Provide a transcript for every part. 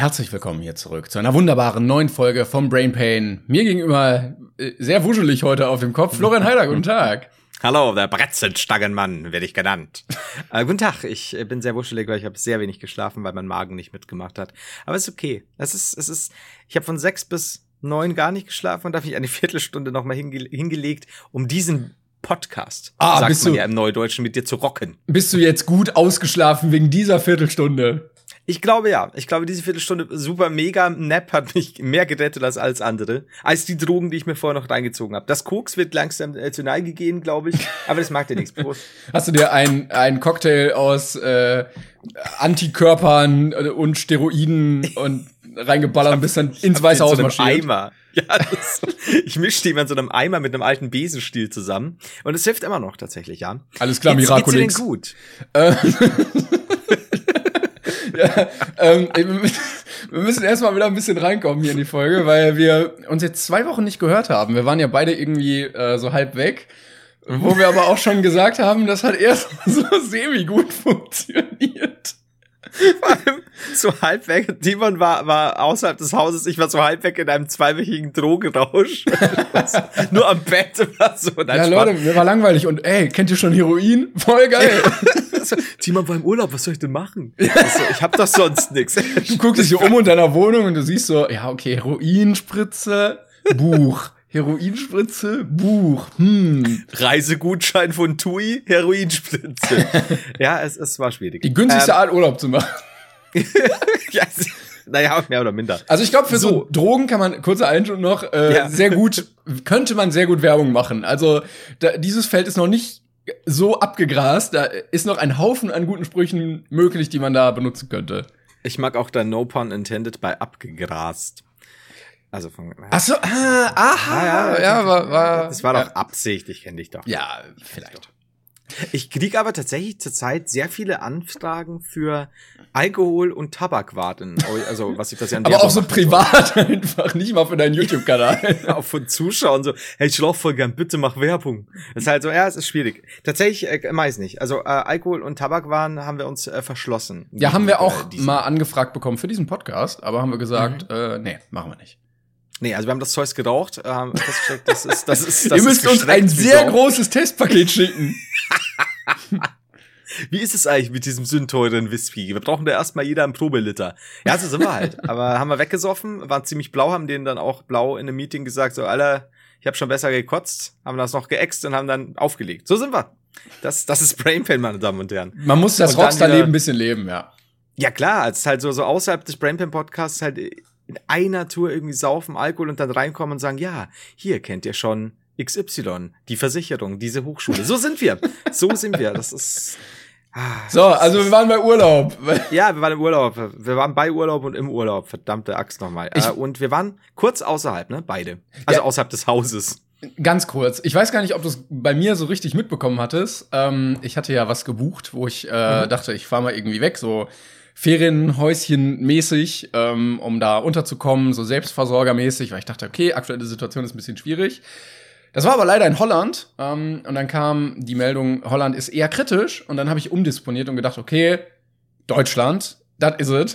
Herzlich willkommen hier zurück zu einer wunderbaren neuen Folge vom Brain Pain. Mir gegenüber äh, sehr wuschelig heute auf dem Kopf. Florian Heider, guten Tag. Hallo, der Bretzelstangenmann werde ich genannt. äh, guten Tag, ich äh, bin sehr wuschelig, weil ich habe sehr wenig geschlafen, weil mein Magen nicht mitgemacht hat. Aber es ist okay. Es ist, es ist, ich habe von sechs bis neun gar nicht geschlafen und da habe ich eine Viertelstunde nochmal hinge hingelegt, um diesen Podcast, Ah, sagt bist man du- ja im Neudeutschen, mit dir zu rocken. Bist du jetzt gut ausgeschlafen wegen dieser Viertelstunde? Ich glaube ja. Ich glaube, diese Viertelstunde super mega Nap hat mich mehr gerettet als alles andere. Als die Drogen, die ich mir vorher noch reingezogen habe. Das Koks wird langsam äh, zur Neige gehen, glaube ich. Aber das mag dir nichts. Prost. Hast du dir ein, ein Cocktail aus äh, Antikörpern äh, und Steroiden und reingeballert und bist dann ins Weiße Haus so einem marschiert? Eimer. Ja, das, ich mische die mal in so einem Eimer mit einem alten Besenstiel zusammen. Und es hilft immer noch tatsächlich, ja. Alles klar, Geht's- geht's dir denn Miraculix. gut? Äh, ja, ähm, wir müssen- erstmal wieder ein bisschen reinkommen hier in die Folge, weil wir uns jetzt zwei Wochen nicht gehört haben. Wir waren ja beide irgendwie äh, so halb weg. Wo wir aber auch schon gesagt haben, das hat erst so semi-gut funktioniert. So halb weg. Timon war, war außerhalb des Hauses. Ich war so halb weg in einem zweiwöchigen Drogenrausch. Nur am Bett war so. Nein, ja, Spaß. Leute, mir war langweilig und ey, kennt ihr schon Heroin? Voll geil. So, Timon war im Urlaub, was soll ich denn machen? Also, ich hab doch sonst nichts. Du guckst dich so um in deiner Wohnung und du siehst so, ja, okay, Heroinspritze, Buch. Heroinspritze, Buch. Hm. Reisegutschein von TUI, Heroinspritze. ja, es, es war schwierig. Die günstigste Ähm, Art, Urlaub zu machen. ja, naja, mehr oder minder. Also ich glaube, für so. So. Drogen kann man, kurzer Einschub noch, äh, Ja. sehr gut, könnte man sehr gut Werbung machen. Also da, dieses Feld ist noch nicht so abgegrast. Da ist noch ein Haufen an guten Sprüchen möglich, die man da benutzen könnte. Ich mag auch dein No Pun Intended bei abgegrast. Also von. Ach so, ah, aha, ja, war, war, Das war ja. doch Absicht, ich kenne dich doch. Ja, vielleicht. Ich krieg aber tatsächlich zurzeit sehr viele Anfragen für Alkohol- und Tabakwarten. Also, was ich das ja an Aber auch so privat einfach, nicht mal für deinen YouTube-Kanal. auch von Zuschauern so, hey, ich schlaf voll gern, bitte mach Werbung. Das ist halt so, ja, es ist schwierig. Tatsächlich, äh, meist nicht. Also, äh, Alkohol- und Tabakwaren haben wir uns äh, verschlossen. Ja, haben wir auch Äh, mal angefragt bekommen für diesen Podcast, aber haben wir gesagt, äh, nee, machen wir nicht. Nee, also wir haben das Zeug geraucht, äh, haben festgestellt, das ist, das ist, das Ihr müsst ist uns ein sehr Sau. großes Testpaket schicken. Wie ist es eigentlich mit diesem sündteuren Whisky? Wir brauchen da erstmal jeder einen Probeliter. Ja, so sind wir halt. Aber haben wir weggesoffen, waren ziemlich blau, haben denen dann auch blau in einem Meeting gesagt, so, Alter, ich habe schon besser gekotzt, haben das noch geäxt und haben dann aufgelegt. So sind wir. Das, das ist Brain Pain, meine Damen und Herren. Man muss das Rockstar-Leben ein bisschen leben, ja. Ja klar, es ist halt so, so außerhalb des Brain Pain Podcasts halt in einer Tour irgendwie saufen, Alkohol und dann reinkommen und sagen, ja, hier kennt ihr schon XY, die Versicherung, diese Hochschule. So sind wir. So sind wir. Das ist. Ah, So, also wir waren bei Urlaub. Ja, wir waren im Urlaub. Wir waren bei Urlaub und im Urlaub. Verdammte Axt nochmal. Ich- Äh, und wir waren kurz außerhalb, ne? Beide. Also Ja. außerhalb des Hauses. Ganz kurz. Ich weiß gar nicht, ob du es bei mir so richtig mitbekommen hattest. Ähm, ich hatte ja was gebucht, wo ich äh, dachte, ich fahre mal irgendwie weg, so Ferienhäuschen mäßig, ähm, um da unterzukommen, so Selbstversorgermäßig, weil ich dachte, okay, aktuelle Situation ist ein bisschen schwierig. Das war aber leider in Holland. Ähm, und dann kam die Meldung, Holland ist eher kritisch. Und dann habe ich umdisponiert und gedacht, okay, Deutschland, das is it.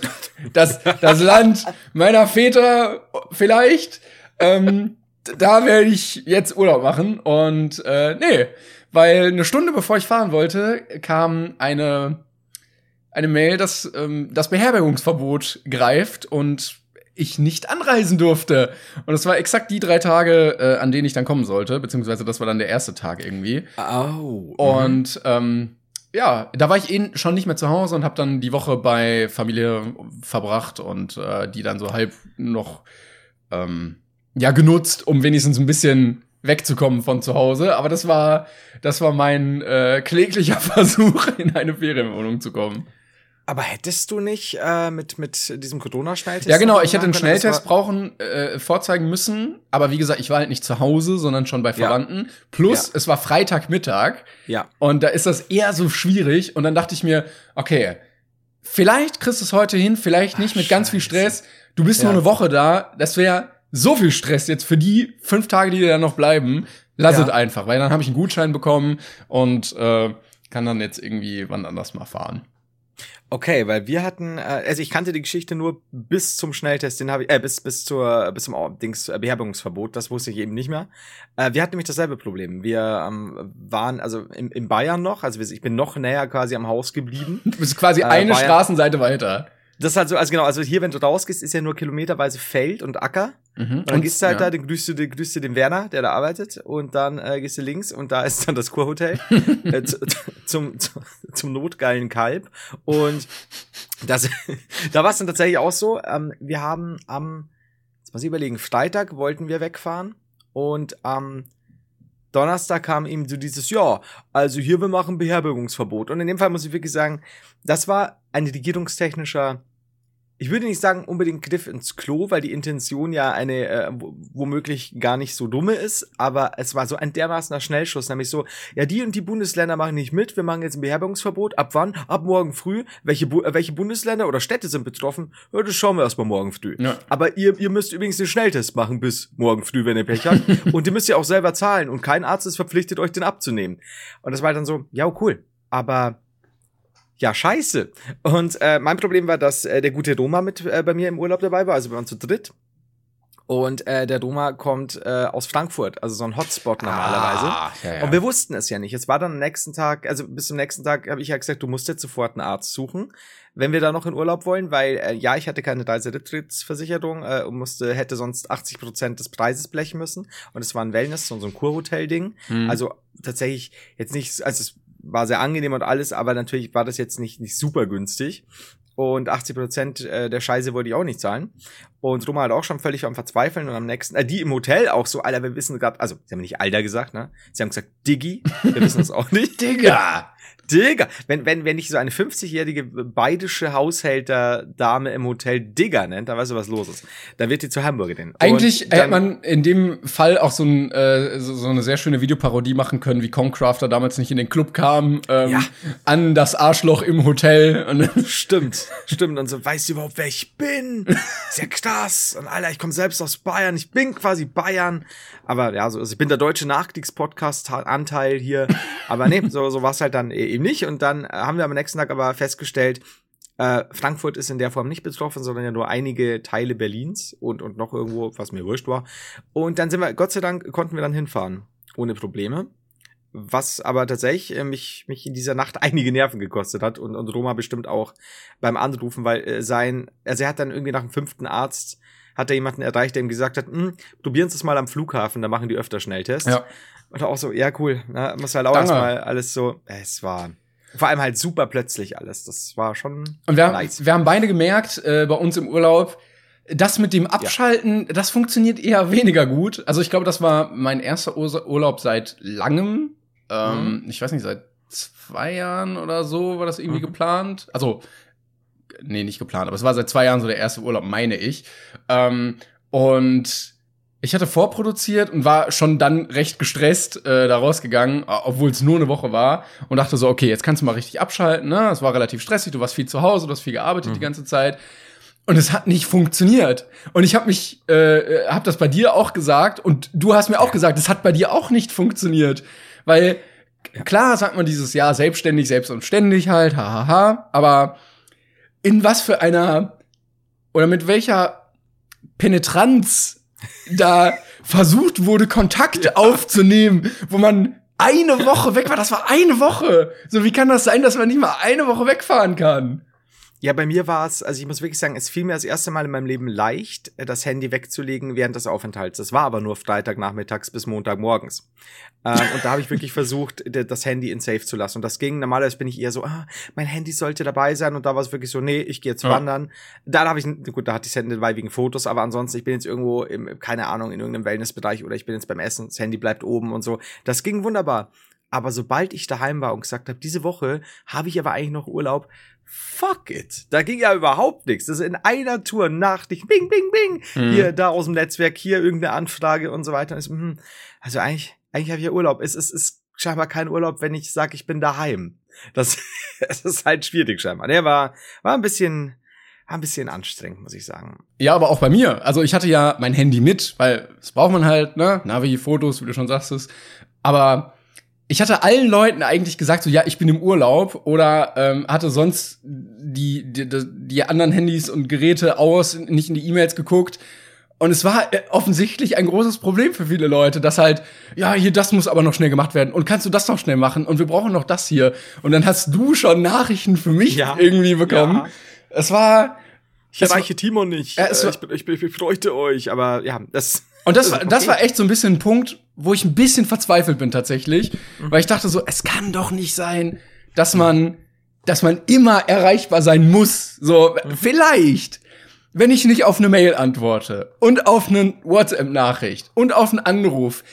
Das, das Land meiner Väter vielleicht. Ähm, da werde ich jetzt Urlaub machen. Und äh, nee, weil eine Stunde bevor ich fahren wollte, kam eine, eine Mail, dass ähm, das Beherbergungsverbot greift und ich nicht anreisen durfte. Und es war exakt die drei Tage, äh, an denen ich dann kommen sollte, beziehungsweise das war dann der erste Tag irgendwie. Oh. Und ähm, ja, da war ich eh schon nicht mehr zu Hause und habe dann die Woche bei Familie verbracht und äh, die dann so halb noch ähm, ja genutzt, um wenigstens ein bisschen wegzukommen von zu Hause. Aber das war das war mein äh, kläglicher Versuch, in eine Ferienwohnung zu kommen. Aber hättest du nicht äh, mit, mit diesem Corona-Schnelltest? Ja, genau, ich hätte einen Schnelltest brauchen, äh, vorzeigen müssen, aber wie gesagt, ich war halt nicht zu Hause, sondern schon bei Ja. Verwandten. Plus, Ja. es war Freitagmittag. Ja. Und da ist das eher so schwierig. Und dann dachte ich mir, okay, vielleicht kriegst du es heute hin, vielleicht nicht Ach, mit ganz viel scheiße. Stress. Du bist Ja. nur eine Woche da. Das wäre so viel Stress jetzt für die fünf Tage, die dir dann noch bleiben. Lass Ja. es einfach, weil dann habe ich einen Gutschein bekommen und äh, kann dann jetzt irgendwie wann anders mal fahren. Okay, weil wir hatten, äh, also ich kannte die Geschichte nur bis zum Schnelltest, den habe ich, äh, bis bis zur bis zum oh, Dings äh, Beherbergungsverbot, das wusste ich eben nicht mehr. Äh, wir hatten nämlich dasselbe Problem. Wir ähm, waren also in, in Bayern noch, also ich bin noch näher quasi am Haus geblieben. Du bist quasi äh, eine Bayern, Straßenseite weiter. Das ist halt so, also genau, also hier, wenn du rausgehst, ist ja nur kilometerweise Feld und Acker. Mhm. Und dann und, gehst du halt ja. da, dann grüßt du, den, grüßt du den Werner, der da arbeitet, und dann äh, gehst du links und da ist dann das Kurhotel äh, zum, zum, zum notgeilen Kalb. Und das, da war es dann tatsächlich auch so, ähm, wir haben am, jetzt muss ich überlegen, Freitag wollten wir wegfahren und am Donnerstag kam ihm so dieses, ja, also hier wir machen Beherbergungsverbot. Und in dem Fall muss ich wirklich sagen, das war ein regierungstechnischer ich würde nicht sagen unbedingt Griff ins Klo, weil die Intention ja eine äh, womöglich gar nicht so dumme ist, aber es war so ein dermaßener Schnellschuss, nämlich so, ja, die und die Bundesländer machen nicht mit, wir machen jetzt ein Beherbergungsverbot, ab wann? Ab morgen früh. Welche, Bu äh, welche Bundesländer oder Städte sind betroffen? Ja, das schauen wir erstmal morgen früh. Ja. Aber ihr, ihr müsst übrigens den Schnelltest machen bis morgen früh, wenn ihr Pech habt. und ihr müsst ja auch selber zahlen und kein Arzt ist verpflichtet, euch den abzunehmen. Und das war dann so, ja, cool. Aber ja, scheiße. Und äh, mein Problem war, dass äh, der gute Roma mit äh, bei mir im Urlaub dabei war, also wir waren zu dritt. Und äh, der Roma kommt äh, aus Frankfurt, also so ein Hotspot normalerweise. Ah, ja, ja. Und wir wussten es ja nicht. Es war dann am nächsten Tag, also bis zum nächsten Tag habe ich ja gesagt, du musst jetzt sofort einen Arzt suchen, wenn wir da noch in Urlaub wollen, weil äh, ja, ich hatte keine Reiserittsversicherung äh, und musste, hätte sonst 80 Prozent des Preises blechen müssen. Und es war ein Wellness, so, so ein Kurhotel-Ding. Hm. Also tatsächlich jetzt nicht, also es war sehr angenehm und alles, aber natürlich war das jetzt nicht, nicht super günstig. Und 80 Prozent äh, der Scheiße wollte ich auch nicht zahlen. Und Roma hat auch schon völlig am Verzweifeln und am nächsten, äh, die im Hotel auch so, Alter, wir wissen gerade, also, sie haben nicht Alter gesagt, ne? Sie haben gesagt, Diggi, wir wissen das auch nicht. Digga! Digga, wenn, wenn, wenn ich so eine 50-jährige bayerische Haushälter-Dame im Hotel Digger nennt, dann weißt du, was los ist. Dann wird die zur Hamburgerin. Eigentlich hätte man in dem Fall auch so, ein, äh, so, so eine sehr schöne Videoparodie machen können, wie Concrafter damals nicht in den Club kam, ähm, ja. an das Arschloch im Hotel. stimmt, stimmt. Und so, weißt du überhaupt, wer ich bin? Sehr krass. Und Alter, ich komme selbst aus Bayern. Ich bin quasi Bayern. Aber ja, so, also ich bin der deutsche Nachkriegspodcast-Anteil hier. Aber nee, so, so war es halt dann eben nicht. Und dann äh, haben wir am nächsten Tag aber festgestellt, äh, Frankfurt ist in der Form nicht betroffen, sondern ja nur einige Teile Berlins und, und noch irgendwo, was mir wurscht war. Und dann sind wir, Gott sei Dank, konnten wir dann hinfahren. Ohne Probleme. Was aber tatsächlich äh, mich, mich in dieser Nacht einige Nerven gekostet hat und, und Roma bestimmt auch beim Anrufen, weil äh, sein, also er hat dann irgendwie nach dem fünften Arzt hat er jemanden erreicht, der ihm gesagt hat, hm, probieren Sie es mal am Flughafen, da machen die öfter Schnelltests. Ja. Und auch so, ja, cool. Ne, muss halt auch erstmal alles so, es war vor allem halt super plötzlich alles. Das war schon. Und wir, nice. haben, wir haben beide gemerkt, äh, bei uns im Urlaub, das mit dem Abschalten, ja. das funktioniert eher weniger gut. Also ich glaube, das war mein erster Urlaub seit langem. Ähm, mhm. Ich weiß nicht, seit zwei Jahren oder so war das irgendwie mhm. geplant. Also nee, nicht geplant, aber es war seit zwei Jahren so der erste Urlaub, meine ich. Ähm, und ich hatte vorproduziert und war schon dann recht gestresst äh, da rausgegangen, obwohl es nur eine Woche war und dachte so, okay, jetzt kannst du mal richtig abschalten. Ne? Es war relativ stressig, du warst viel zu Hause, du hast viel gearbeitet mhm. die ganze Zeit. Und es hat nicht funktioniert. Und ich habe mich, äh, habe das bei dir auch gesagt und du hast mir auch gesagt, es hat bei dir auch nicht funktioniert, weil klar sagt man dieses Jahr selbstständig, selbst und ständig halt, hahaha, aber in was für einer oder mit welcher Penetranz da versucht wurde, Kontakt ja. aufzunehmen, wo man eine Woche weg war. Das war eine Woche. So, wie kann das sein, dass man nicht mal eine Woche wegfahren kann? Ja, bei mir war es, also ich muss wirklich sagen, es fiel mir das erste Mal in meinem Leben leicht, das Handy wegzulegen während des Aufenthalts. Das war aber nur Freitagnachmittags bis Montagmorgens. Ähm, und da habe ich wirklich versucht, das Handy in Safe zu lassen. Und das ging, normalerweise bin ich eher so, ah, mein Handy sollte dabei sein. Und da war es wirklich so, nee, ich gehe jetzt ja. wandern. Da habe ich, gut, da hatte ich das Handy dabei wegen Fotos, aber ansonsten, ich bin jetzt irgendwo, im, keine Ahnung, in irgendeinem Wellnessbereich oder ich bin jetzt beim Essen, das Handy bleibt oben und so. Das ging wunderbar. Aber sobald ich daheim war und gesagt habe, diese Woche habe ich aber eigentlich noch Urlaub, fuck it. Da ging ja überhaupt nichts. Das ist in einer Tour Nachricht, bing, bing, bing. Mhm. Hier, da aus dem Netzwerk, hier irgendeine Anfrage und so weiter. Hm, also eigentlich, eigentlich habe ich ja Urlaub. Es ist, ist scheinbar kein Urlaub, wenn ich sage, ich bin daheim. Das, das ist halt schwierig scheinbar. Der war, war ein bisschen, war ein bisschen anstrengend, muss ich sagen. Ja, aber auch bei mir. Also ich hatte ja mein Handy mit, weil das braucht man halt, ne? Navi, Fotos, wie du schon sagst es. Aber ich hatte allen Leuten eigentlich gesagt, so ja, ich bin im Urlaub oder ähm, hatte sonst die, die, die anderen Handys und Geräte aus, nicht in die E-Mails geguckt. Und es war äh, offensichtlich ein großes Problem für viele Leute, dass halt, ja, hier, das muss aber noch schnell gemacht werden. Und kannst du das noch schnell machen? Und wir brauchen noch das hier. Und dann hast du schon Nachrichten für mich ja. irgendwie bekommen. Ja. Es war. Ich erreiche war, Timon nicht. Ja, äh, ich, bin, ich, bin, ich bräuchte euch, aber ja, das. Und das, war, das war echt so ein bisschen ein Punkt, wo ich ein bisschen verzweifelt bin tatsächlich, mhm. weil ich dachte so, es kann doch nicht sein, dass man, dass man immer erreichbar sein muss. So, mhm. vielleicht, wenn ich nicht auf eine Mail antworte und auf eine WhatsApp-Nachricht und auf einen Anruf,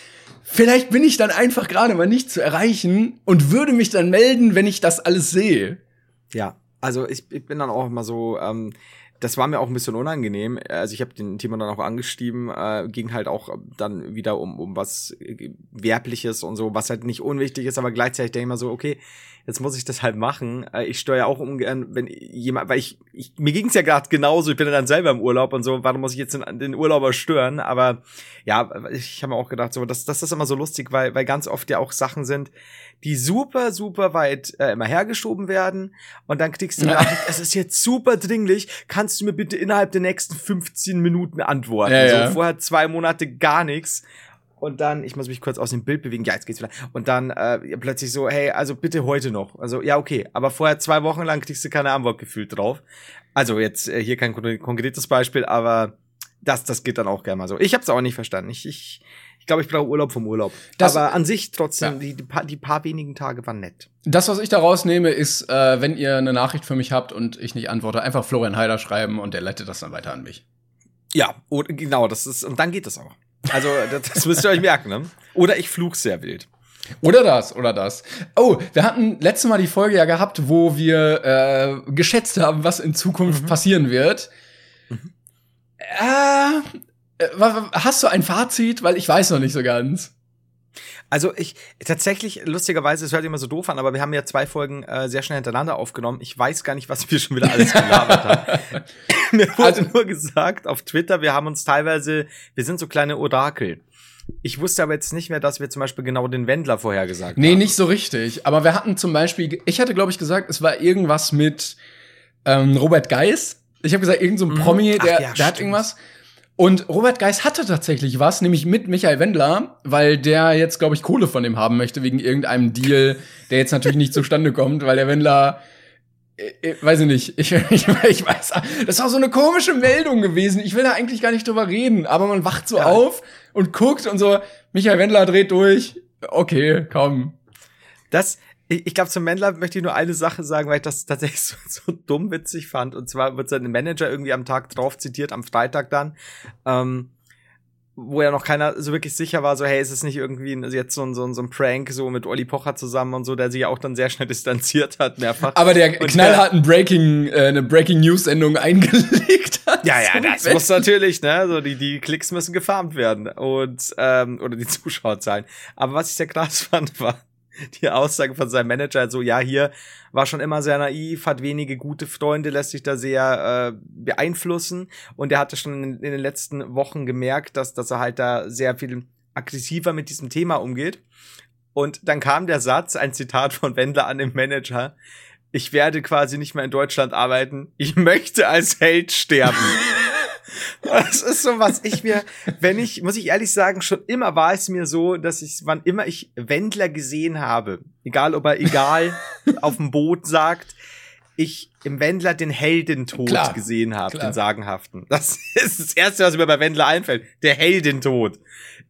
vielleicht bin ich dann einfach gerade mal nicht zu erreichen und würde mich dann melden, wenn ich das alles sehe. Ja, also ich, ich bin dann auch immer so, ähm, das war mir auch ein bisschen unangenehm. Also ich habe den Timon dann auch angeschrieben, äh, ging halt auch dann wieder um, um was Werbliches und so, was halt nicht unwichtig ist, aber gleichzeitig denke ich mal so, okay, jetzt muss ich das halt machen. Äh, ich steuere auch ungern, wenn jemand, weil ich, ich mir ging es ja gerade genauso, ich bin dann selber im Urlaub und so, warum muss ich jetzt den, den Urlauber stören? Aber ja, ich habe mir auch gedacht, so, das, das ist immer so lustig, weil, weil ganz oft ja auch Sachen sind, die super, super weit äh, immer hergeschoben werden und dann kriegst du Nachricht, es ist jetzt super dringlich, kannst du mir bitte innerhalb der nächsten 15 Minuten antworten? Ja, so, ja. vorher zwei Monate gar nichts und dann, ich muss mich kurz aus dem Bild bewegen, ja, jetzt geht's wieder. Und dann äh, plötzlich so, hey, also bitte heute noch. Also, ja, okay, aber vorher zwei Wochen lang kriegst du keine Antwort gefühlt drauf. Also jetzt äh, hier kein konkretes Beispiel, aber das, das geht dann auch gerne mal so. Ich habe es auch nicht verstanden. Ich, ich, ich glaube, ich brauche Urlaub vom Urlaub. Das, aber an sich trotzdem, ja. die, die, paar, die paar wenigen Tage waren nett. Das, was ich da rausnehme, ist, äh, wenn ihr eine Nachricht für mich habt und ich nicht antworte, einfach Florian Heider schreiben und der leitet das dann weiter an mich. Ja, und, genau, das ist, und dann geht das auch. Also, das, das müsst ihr euch merken, ne? Oder ich flug sehr wild. Oder das, oder das. Oh, wir hatten letztes Mal die Folge ja gehabt, wo wir äh, geschätzt haben, was in Zukunft mhm. passieren wird. Mhm. Äh, hast du ein Fazit? Weil ich weiß noch nicht so ganz. Also ich tatsächlich, lustigerweise, es hört immer so doof an, aber wir haben ja zwei Folgen äh, sehr schnell hintereinander aufgenommen. Ich weiß gar nicht, was wir schon wieder alles gelabert haben. Mir wurde also, nur gesagt auf Twitter, wir haben uns teilweise, wir sind so kleine Orakel. Ich wusste aber jetzt nicht mehr, dass wir zum Beispiel genau den Wendler vorhergesagt nee, haben. Nee, nicht so richtig. Aber wir hatten zum Beispiel, ich hatte, glaube ich, gesagt, es war irgendwas mit ähm, Robert Geis. Ich habe gesagt, irgendein so ein mhm. Promi, der, ja, der hat irgendwas. Und Robert Geis hatte tatsächlich was, nämlich mit Michael Wendler, weil der jetzt, glaube ich, Kohle von dem haben möchte, wegen irgendeinem Deal, der jetzt natürlich nicht zustande kommt, weil der Wendler, ich, äh, äh, weiß ich nicht, ich, ich, ich weiß, das war so eine komische Meldung gewesen. Ich will da eigentlich gar nicht drüber reden, aber man wacht so ja. auf und guckt und so, Michael Wendler dreht durch. Okay, komm. Das, ich, ich glaube, zum Mendler möchte ich nur eine Sache sagen, weil ich das tatsächlich so, so dumm witzig fand. Und zwar wird sein Manager irgendwie am Tag drauf zitiert, am Freitag dann. Ähm, wo ja noch keiner so wirklich sicher war, so, hey, ist es nicht irgendwie ein, jetzt so ein, so ein, so ein Prank, so mit Olli Pocher zusammen und so, der sich ja auch dann sehr schnell distanziert hat, mehrfach. Aber der und knallharten Breaking, äh, eine Breaking News Sendung eingelegt hat. Ja, ja, das muss natürlich, ne, so die, die Klicks müssen gefarmt werden und, ähm, oder die Zuschauerzahlen. Aber was ich sehr krass fand, war, die Aussage von seinem Manager, so ja, hier war schon immer sehr naiv, hat wenige gute Freunde, lässt sich da sehr äh, beeinflussen und er hatte schon in, in, den letzten Wochen gemerkt, dass, dass er halt da sehr viel aggressiver mit diesem Thema umgeht. Und dann kam der Satz, ein Zitat von Wendler an den Manager, ich werde quasi nicht mehr in Deutschland arbeiten, ich möchte als Held sterben. Das ist so was ich mir, wenn ich, muss ich ehrlich sagen, schon immer war es mir so, dass ich, wann immer ich Wendler gesehen habe, egal ob er egal auf dem Boot sagt, ich im Wendler den Heldentod klar, gesehen habe, den sagenhaften. Das ist das Erste, was mir bei Wendler einfällt. Der Heldentod.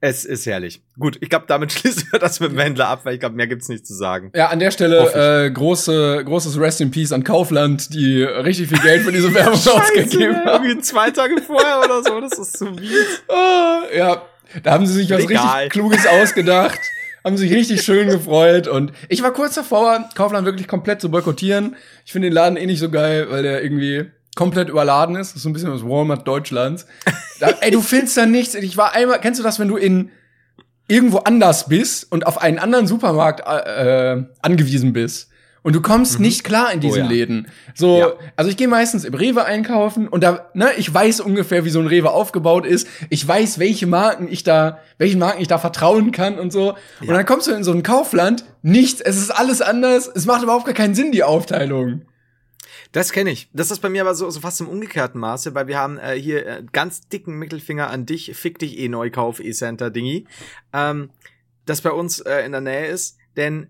Es ist herrlich. Gut, ich glaube, damit schließen wir das mit dem Wendler ab, weil ich glaube, mehr gibt's nicht zu sagen. Ja, an der Stelle äh, große, großes Rest in Peace an Kaufland, die richtig viel Geld für diese Werbung Scheiße, ausgegeben haben. Irgendwie zwei Tage vorher oder so, das ist so mies. Oh, ja, da haben sie sich was Egal. richtig Kluges ausgedacht. haben sich richtig schön gefreut und ich war kurz davor, Kaufland wirklich komplett zu boykottieren. Ich finde den Laden eh nicht so geil, weil der irgendwie komplett überladen ist. Das ist so ein bisschen das Walmart Deutschlands. Da, ey, du findest da nichts. Ich war einmal, kennst du das, wenn du in irgendwo anders bist und auf einen anderen Supermarkt äh, äh angewiesen bist Und du kommst mhm. nicht klar in diesen oh, ja. Läden. So, ja. also ich gehe meistens im Rewe einkaufen und da, ne, ich weiß ungefähr, wie so ein Rewe aufgebaut ist. Ich weiß, welche Marken ich da, welchen Marken ich da vertrauen kann und so. Ja. Und dann kommst du in so ein Kaufland, nichts, es ist alles anders, es macht überhaupt gar keinen Sinn, die Aufteilung. Das kenne ich. Das ist bei mir aber so, so fast im umgekehrten Maße, weil wir haben äh, hier äh, ganz dicken Mittelfinger an dich, fick dich eh Neukauf, E-Center Dingi, ähm, das bei uns äh, in der Nähe ist, denn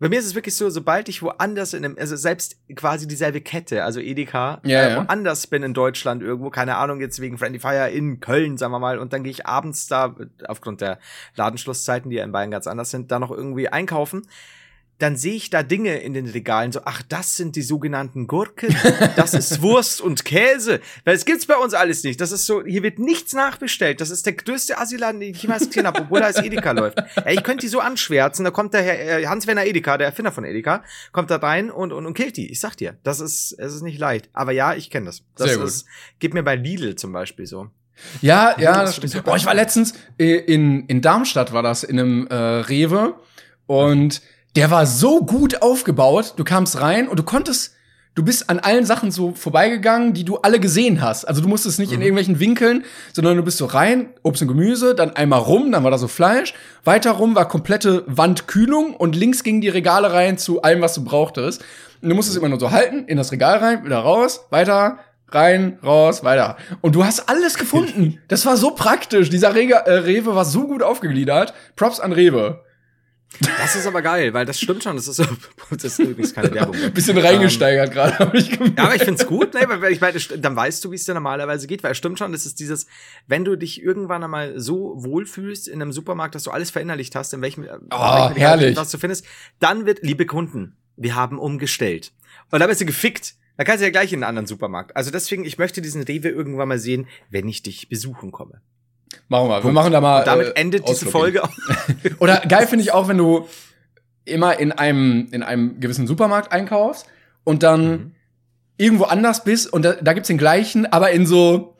bei mir ist es wirklich so, sobald ich woanders in einem, also selbst quasi dieselbe Kette, also Edeka, ja, äh, woanders bin in Deutschland irgendwo, keine Ahnung, jetzt wegen Friendly Fire in Köln, sagen wir mal, und dann gehe ich abends da, aufgrund der Ladenschlusszeiten, die ja in Bayern ganz anders sind, da noch irgendwie einkaufen dann sehe ich da Dinge in den Regalen, so, ach, das sind die sogenannten Gurken, das ist Wurst und Käse. Weil es gibt's bei uns alles nicht. Das ist so, hier wird nichts nachbestellt. Das ist der größte Asiladen, den ich jemals gesehen habe, obwohl da als Edeka läuft. Ja, ich könnte die so anschwärzen, da kommt der Herr, äh, Hans-Werner Edeka, der Erfinder von Edeka, kommt da rein und, und, und killt die. Ich sag dir, das ist, es ist nicht leicht. Aber ja, ich kenne das. Das Sehr ist, gibt mir bei Lidl zum Beispiel so. Ja, ja, das stimmt. Boah, ich war letztens äh, in, in Darmstadt, war das, in einem äh, Rewe und der war so gut aufgebaut. Du kamst rein und du konntest, du bist an allen Sachen so vorbeigegangen, die du alle gesehen hast. Also du musstest nicht mhm. in irgendwelchen Winkeln, sondern du bist so rein, Obst und Gemüse, dann einmal rum, dann war da so Fleisch. Weiter rum war komplette Wandkühlung und links gingen die Regale rein zu allem, was du brauchtest. Und du musstest immer nur so halten, in das Regal rein, wieder raus, weiter, rein, raus, weiter. Und du hast alles gefunden. Das war so praktisch. Dieser Rega äh, Rewe war so gut aufgegliedert. Props an Rewe. Das ist aber geil, weil das stimmt schon. Das ist, das ist übrigens keine Werbung. Bisschen reingesteigert ähm, gerade, habe ich gemerkt. Ja, aber ich find's gut, ne? weil ich meine, dann weißt du, wie es dir normalerweise geht, weil es stimmt schon, das ist dieses, wenn du dich irgendwann einmal so wohlfühlst in einem Supermarkt, dass du alles verinnerlicht hast, in welchem, oh, in herrlich. was du findest, dann wird, liebe Kunden, wir haben umgestellt. Und dann bist du gefickt. Da kannst du ja gleich in einen anderen Supermarkt. Also deswegen, ich möchte diesen Rewe irgendwann mal sehen, wenn ich dich besuchen komme. Machen wir. Wir machen da mal. Und damit äh, endet diese Folge. Oder geil finde ich auch, wenn du immer in einem, in einem gewissen Supermarkt einkaufst und dann mhm. irgendwo anders bist und da, da gibt's den gleichen, aber in so,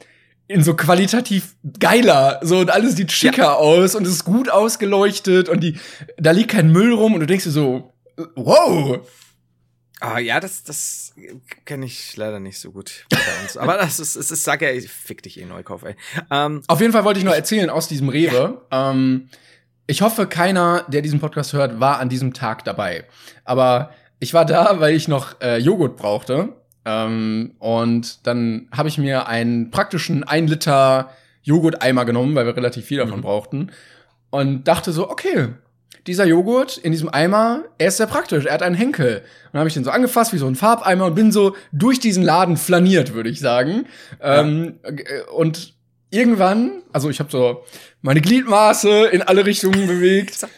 in so qualitativ geiler, so und alles sieht schicker ja. aus und es ist gut ausgeleuchtet und die, da liegt kein Müll rum und du denkst dir so, wow, Ah, ja, das, das kenne ich leider nicht so gut bei uns. Aber das ist, es ist, sag ja, ich fick dich eh Neukauf, ey. Ähm, Auf jeden Fall wollte ich noch erzählen aus diesem Rewe. Ja. Ähm, ich hoffe, keiner, der diesen Podcast hört, war an diesem Tag dabei. Aber ich war da, weil ich noch äh, Joghurt brauchte. Ähm, und dann habe ich mir einen praktischen 1 Liter Joghurt-Eimer genommen, weil wir relativ viel davon mhm. brauchten. Und dachte so, okay, dieser Joghurt in diesem Eimer, er ist sehr praktisch. Er hat einen Henkel. Und dann habe ich den so angefasst wie so ein Farbeimer und bin so durch diesen Laden flaniert, würde ich sagen. Ja. Ähm, und irgendwann, also ich habe so meine Gliedmaße in alle Richtungen bewegt.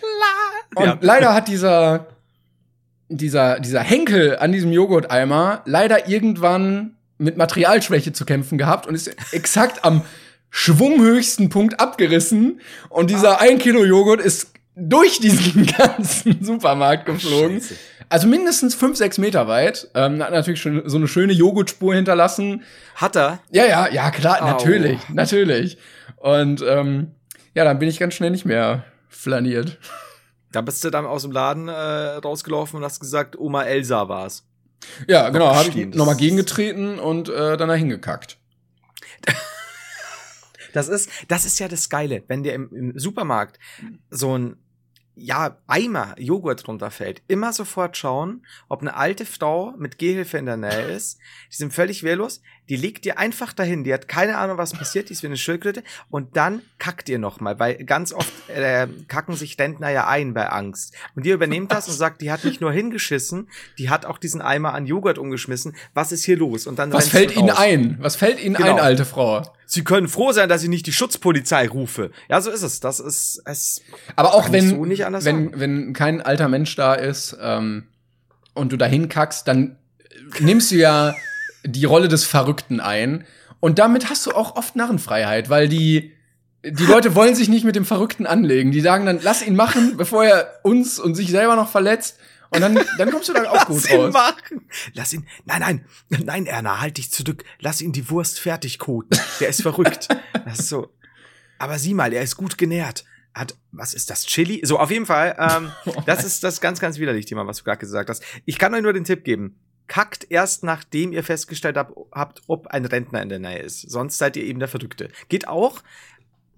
Und ja. leider hat dieser dieser dieser Henkel an diesem Joghurteimer leider irgendwann mit Materialschwäche zu kämpfen gehabt und ist exakt am schwunghöchsten Punkt abgerissen und dieser 1 Kilo Joghurt ist durch diesen ganzen Supermarkt geflogen. Scheiße. Also mindestens fünf, sechs Meter weit. Ähm, hat natürlich schon so eine schöne Joghurtspur hinterlassen. Hat er? Ja, ja, ja, klar, Au. natürlich, natürlich. Und ähm, ja, dann bin ich ganz schnell nicht mehr flaniert. Da bist du dann aus dem Laden äh, rausgelaufen und hast gesagt, Oma Elsa war's. Ja, genau, habe ich nochmal gegengetreten und äh, dann dahin gekackt. Das ist, das ist ja das Geile, wenn dir im, im Supermarkt so ein ja, Eimer Joghurt runterfällt, immer sofort schauen, ob eine alte Frau mit Gehhilfe in der Nähe ist. Die sind völlig wehrlos. Die legt dir einfach dahin. Die hat keine Ahnung, was passiert. Die ist wie eine Schildkröte. Und dann kackt ihr nochmal, weil ganz oft äh, kacken sich Rentner ja ein bei Angst. Und die übernimmt das und sagt, die hat nicht nur hingeschissen, die hat auch diesen Eimer an Joghurt umgeschmissen. Was ist hier los? Und dann was fällt Ihnen ein? Was fällt Ihnen genau. ein, alte Frau? Sie können froh sein, dass ich nicht die Schutzpolizei rufe. Ja, so ist es. Das ist es. Aber auch wenn so wenn wenn kein alter Mensch da ist ähm, und du dahin kackst, dann nimmst du ja die Rolle des Verrückten ein. Und damit hast du auch oft Narrenfreiheit, weil die, die Leute wollen sich nicht mit dem Verrückten anlegen. Die sagen dann, lass ihn machen, bevor er uns und sich selber noch verletzt. Und dann, dann kommst du dann auch gut Lass ihn Machen. Lass ihn, nein, nein, nein, Erna, halt dich zurück. Lass ihn die Wurst fertig koten. Der ist verrückt. Das ist so. Aber sieh mal, er ist gut genährt. hat, was ist das, Chili? So, auf jeden Fall, ähm, das ist das ganz, ganz widerlich Thema, was du gerade gesagt hast. Ich kann euch nur den Tipp geben. Kackt erst, nachdem ihr festgestellt habt, habt, ob ein Rentner in der Nähe ist. Sonst seid ihr eben der Verrückte. Geht auch,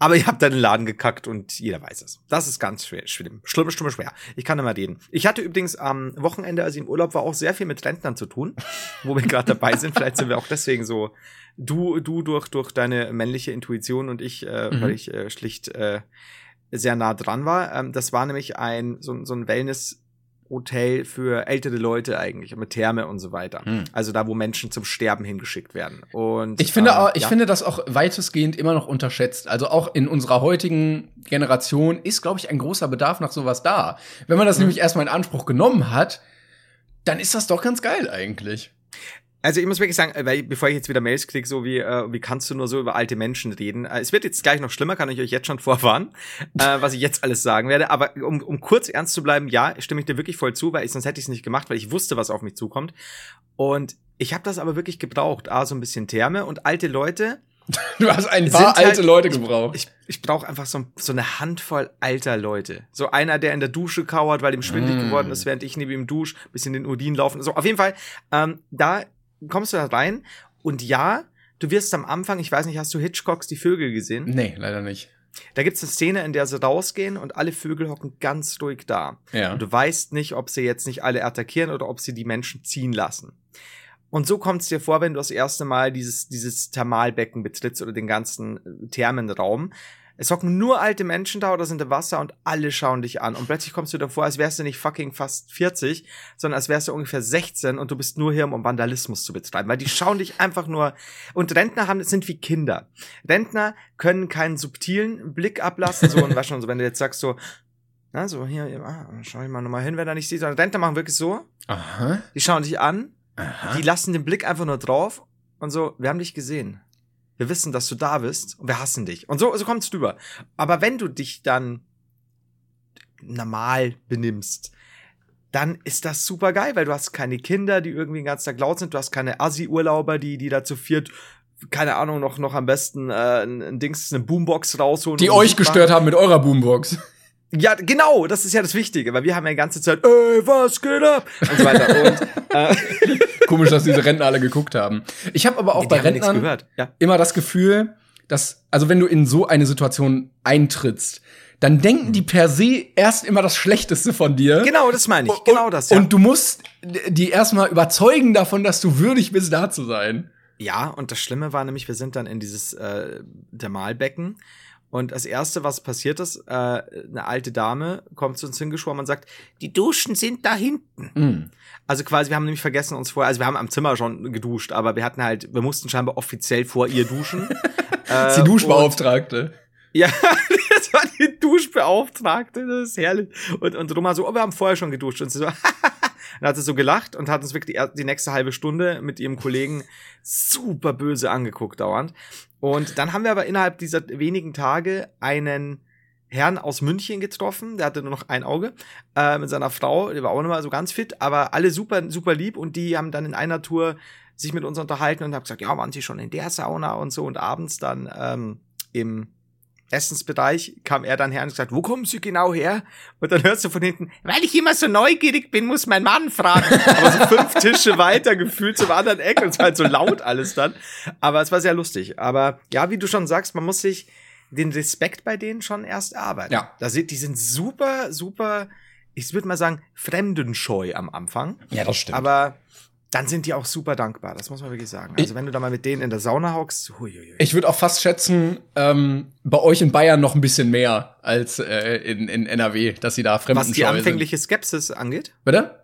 aber ihr habt dann den Laden gekackt und jeder weiß es. Das ist ganz schwer, schlimm. Schlimm, schlimm, schwer. Ich kann immer reden. Ich hatte übrigens am Wochenende, als ich im Urlaub war, auch sehr viel mit Rentnern zu tun, wo wir gerade dabei sind. Vielleicht sind wir auch deswegen so, du, du durch, durch deine männliche Intuition und ich, äh, mhm. weil ich äh, schlicht äh, sehr nah dran war. Ähm, das war nämlich ein, so, so ein Wellness- Hotel für ältere Leute eigentlich, mit Therme und so weiter. Hm. Also da, wo Menschen zum Sterben hingeschickt werden. Und ich finde, äh, ich ja. finde das auch weitestgehend immer noch unterschätzt. Also auch in unserer heutigen Generation ist, glaube ich, ein großer Bedarf nach sowas da. Wenn man das hm. nämlich erstmal in Anspruch genommen hat, dann ist das doch ganz geil eigentlich. Also ich muss wirklich sagen, weil bevor ich jetzt wieder Mails kriege, so wie, äh, wie kannst du nur so über alte Menschen reden? Äh, es wird jetzt gleich noch schlimmer, kann ich euch jetzt schon vorwarnen, äh, was ich jetzt alles sagen werde. Aber um, um kurz ernst zu bleiben, ja, stimme ich dir wirklich voll zu, weil ich, sonst hätte ich es nicht gemacht, weil ich wusste, was auf mich zukommt. Und ich habe das aber wirklich gebraucht. A, so ein bisschen Therme und alte Leute. Du hast ein paar alte halt, Leute gebraucht. Ich, ich, ich brauche einfach so, so eine Handvoll alter Leute. So einer, der in der Dusche kauert, weil ihm schwindelig mm. geworden ist, während ich neben ihm dusch, bisschen den Urin laufen. So, auf jeden Fall, ähm, da kommst du da rein und ja, du wirst am Anfang, ich weiß nicht, hast du Hitchcocks Die Vögel gesehen? Nee, leider nicht. Da gibt's eine Szene, in der sie rausgehen und alle Vögel hocken ganz ruhig da. Ja. Und du weißt nicht, ob sie jetzt nicht alle attackieren oder ob sie die Menschen ziehen lassen. Und so kommt es dir vor, wenn du das erste Mal dieses, dieses Thermalbecken betrittst oder den ganzen äh, Thermenraum. Es hocken nur alte Menschen da oder sind im Wasser und alle schauen dich an. Und plötzlich kommst du davor, als wärst du nicht fucking fast 40, sondern als wärst du ungefähr 16 und du bist nur hier, um Vandalismus zu betreiben. Weil die schauen dich einfach nur. Und Rentner haben, sind wie Kinder. Rentner können keinen subtilen Blick ablassen, so und waschen und so, wenn du jetzt sagst so, na, so hier, ah, schau ich mal nochmal hin, wenn er nicht sieht. Sondern Rentner machen wirklich so. Aha. Die schauen dich an. Aha. Die lassen den Blick einfach nur drauf und so, wir haben dich gesehen wir wissen, dass du da bist und wir hassen dich. Und so, so kommt es rüber. Aber wenn du dich dann normal benimmst, dann ist das super geil, weil du hast keine Kinder, die irgendwie den ganzen Tag laut sind, du hast keine Assi-Urlauber, die, die dazu viert, keine Ahnung, noch, noch am besten äh, ein, ein Dings, eine Boombox rausholen. Die euch gestört haben mit eurer Boombox. Ja, genau, das ist ja das Wichtige, weil wir haben ja die ganze Zeit, ey, was geht ab? Und so weiter. Und, äh, Komisch, dass diese Rentner alle geguckt haben. Ich habe aber auch die bei Rentnern ja. immer das Gefühl, dass, also wenn du in so eine Situation eintrittst, dann denken die per se erst immer das Schlechteste von dir. Genau, das meine ich. Genau das. Ja. Und du musst die erstmal überzeugen davon, dass du würdig bist, da zu sein. Ja, und das Schlimme war nämlich, wir sind dann in dieses äh, Thermalbecken und das erste, was passiert ist, äh, eine alte Dame kommt zu uns hingeschwommen und sagt, die Duschen sind da hinten. Mm. Also quasi, wir haben nämlich vergessen uns vorher, also wir haben am Zimmer schon geduscht, aber wir hatten halt, wir mussten scheinbar offiziell vor ihr duschen. äh, die Duschbeauftragte. ja, das war die Duschbeauftragte, das ist herrlich. Und, und Roma so, oh, wir haben vorher schon geduscht. Und sie so, dann hat sie so gelacht und hat uns wirklich die, die nächste halbe Stunde mit ihrem Kollegen super böse angeguckt dauernd. Und dann haben wir aber innerhalb dieser wenigen Tage einen Herrn aus München getroffen, der hatte nur noch ein Auge, äh, mit seiner Frau, der war auch nicht mal so ganz fit, aber alle super, super lieb und die haben dann in einer Tour sich mit uns unterhalten und haben gesagt, ja, waren sie schon in der Sauna und so und abends dann ähm, im Essensbereich kam er dann her und gesagt, wo kommen Sie genau her? Und dann hörst du von hinten, weil ich immer so neugierig bin, muss mein Mann fragen. Aber so fünf Tische weiter gefühlt zum anderen Eck und es war halt so laut alles dann. Aber es war sehr lustig. Aber ja, wie du schon sagst, man muss sich den Respekt bei denen schon erst erarbeiten. Ja. Da sind, die sind super, super, ich würde mal sagen, fremdenscheu am Anfang. Ja, das stimmt. Aber dann sind die auch super dankbar. Das muss man wirklich sagen. Also wenn du da mal mit denen in der Sauna hockst, huiuiui. ich würde auch fast schätzen, ähm, bei euch in Bayern noch ein bisschen mehr als äh, in, in NRW, dass sie da fremden Was die anfängliche sind. Skepsis angeht? Bitte?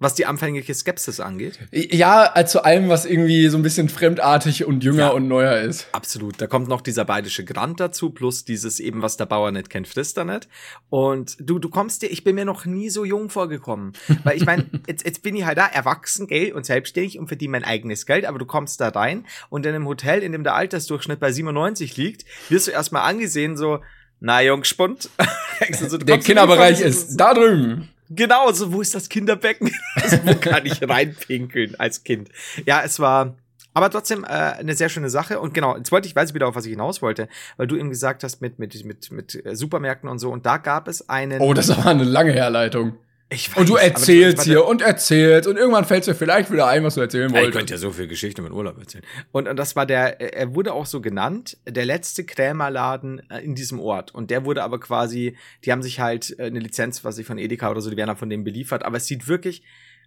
Was die anfängliche Skepsis angeht? Ja, also zu allem, was irgendwie so ein bisschen fremdartig und jünger ja, und neuer ist. Absolut. Da kommt noch dieser bayerische Grant dazu, plus dieses eben, was der Bauer nicht kennt, frisst er nicht. Und du, du kommst dir, ich bin mir noch nie so jung vorgekommen. Weil ich meine, jetzt, jetzt bin ich halt da erwachsen, gell, und selbstständig und verdiene mein eigenes Geld, aber du kommst da rein und in einem Hotel, in dem der Altersdurchschnitt bei 97 liegt, wirst du erstmal angesehen, so, na, Jungspund. so, der Kinderbereich ist da drüben. Genau, so, wo ist das Kinderbecken? also, wo kann ich reinpinkeln als Kind? Ja, es war, Aber trotzdem äh, eine sehr schöne Sache. Und genau, jetzt wollte ich, weiß ich wieder, auf was ich hinaus wollte, weil du eben gesagt hast mit, mit, mit, mit äh, Supermärkten und so. Und da gab es einen. Oh, das war eine lange Herleitung. Ich und du erzählst hier und erzählst und irgendwann fällt dir vielleicht wieder ein, was du erzählen wolltest. Ich könnte ja so viel Geschichte mit Urlaub erzählen. Und, und das war der, er wurde auch so genannt, der letzte Krämerladen äh, in diesem Ort. Und der wurde aber quasi, die haben sich halt äh, eine Lizenz, was ich von Edeka oder so, die werden dann von dem beliefert. Aber es sieht wirklich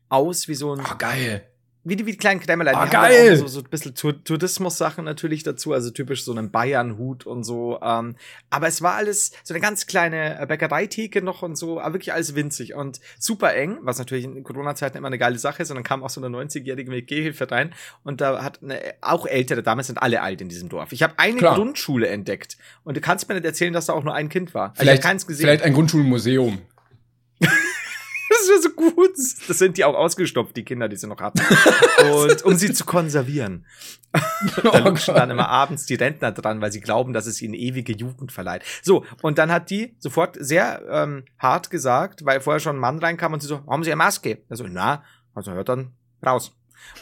aus wie so ein. Oh, geil wie die, wie die kleinen Krämerlein. Ah, geil! So, so ein bisschen Tourismus-Sachen natürlich dazu, also typisch so einen Bayern-Hut und so. Ähm, aber es war alles so eine ganz kleine äh, Bäckereitheke noch und so, aber wirklich alles winzig und super eng, was natürlich in Corona-Zeiten immer eine geile Sache ist. Und dann kam auch so eine 90-jährige Gehhilfe rein und da hat eine, auch ältere, damals sind alle alt in diesem Dorf. Ich habe eine Klar. Grundschule entdeckt und du kannst mir nicht erzählen, dass da auch nur ein Kind war. Also vielleicht, also vielleicht ein Grundschulmuseum. Das wäre so gut. Das sind die auch ausgestopft, die Kinder, die sie noch hatten. Und um sie zu konservieren. da oh lutschen dann immer abends die Rentner dran, weil sie glauben, dass es ihnen ewige Jugend verleiht. So, und dann hat die sofort sehr ähm, hart gesagt, weil vorher schon ein Mann reinkam und sie so, haben Sie eine Maske? Also, na, also hört dann raus.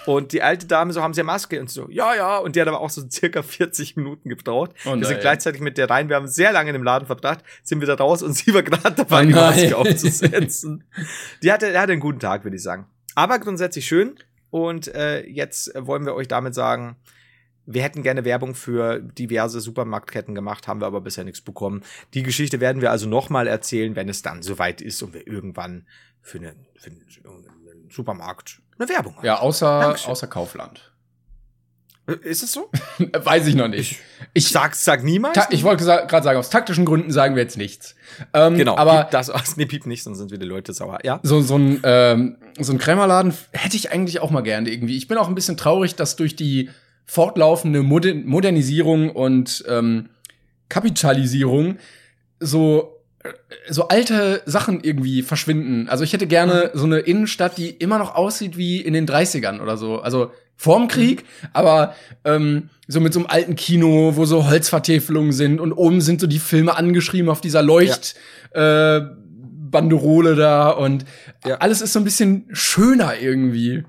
Und die alte Dame so, haben sie eine Maske? Und so, ja, ja. Und die hat aber auch so circa 40 Minuten gebraucht. Oh wir sind gleichzeitig mit der rein. Wir haben sehr lange in dem Laden verbracht, sind wieder raus und sie war gerade dabei, oh die Maske aufzusetzen. die hatte, der hatte einen guten Tag, würde ich sagen. Aber grundsätzlich schön. Und äh, jetzt wollen wir euch damit sagen, wir hätten gerne Werbung für diverse Supermarktketten gemacht, haben wir aber bisher nichts bekommen. Die Geschichte werden wir also nochmal erzählen, wenn es dann soweit ist und wir irgendwann für einen, für einen Supermarkt eine Werbung haben. Ja, außer, außer Kaufland. Äh, ist es so? Weiß ich noch nicht. Ich, ich sag, sag niemals. Ich wollte gerade sagen, aus taktischen Gründen sagen wir jetzt nichts. Ähm, genau, aber das aus nee, piep nicht, sonst sind wieder Leute sauer. Ja. So so ein ähm, so ein Krämerladen hätte ich eigentlich auch mal gerne irgendwie. Ich bin auch ein bisschen traurig, dass durch die fortlaufende Modern Modernisierung und ähm, Kapitalisierung so so alte Sachen irgendwie verschwinden. Also ich hätte gerne so eine Innenstadt, die immer noch aussieht wie in den 30ern oder so. Also vorm Krieg, aber ähm, so mit so einem alten Kino, wo so Holzvertäfelungen sind und oben sind so die Filme angeschrieben auf dieser Leucht ja. äh, Banderole da und ja. alles ist so ein bisschen schöner irgendwie.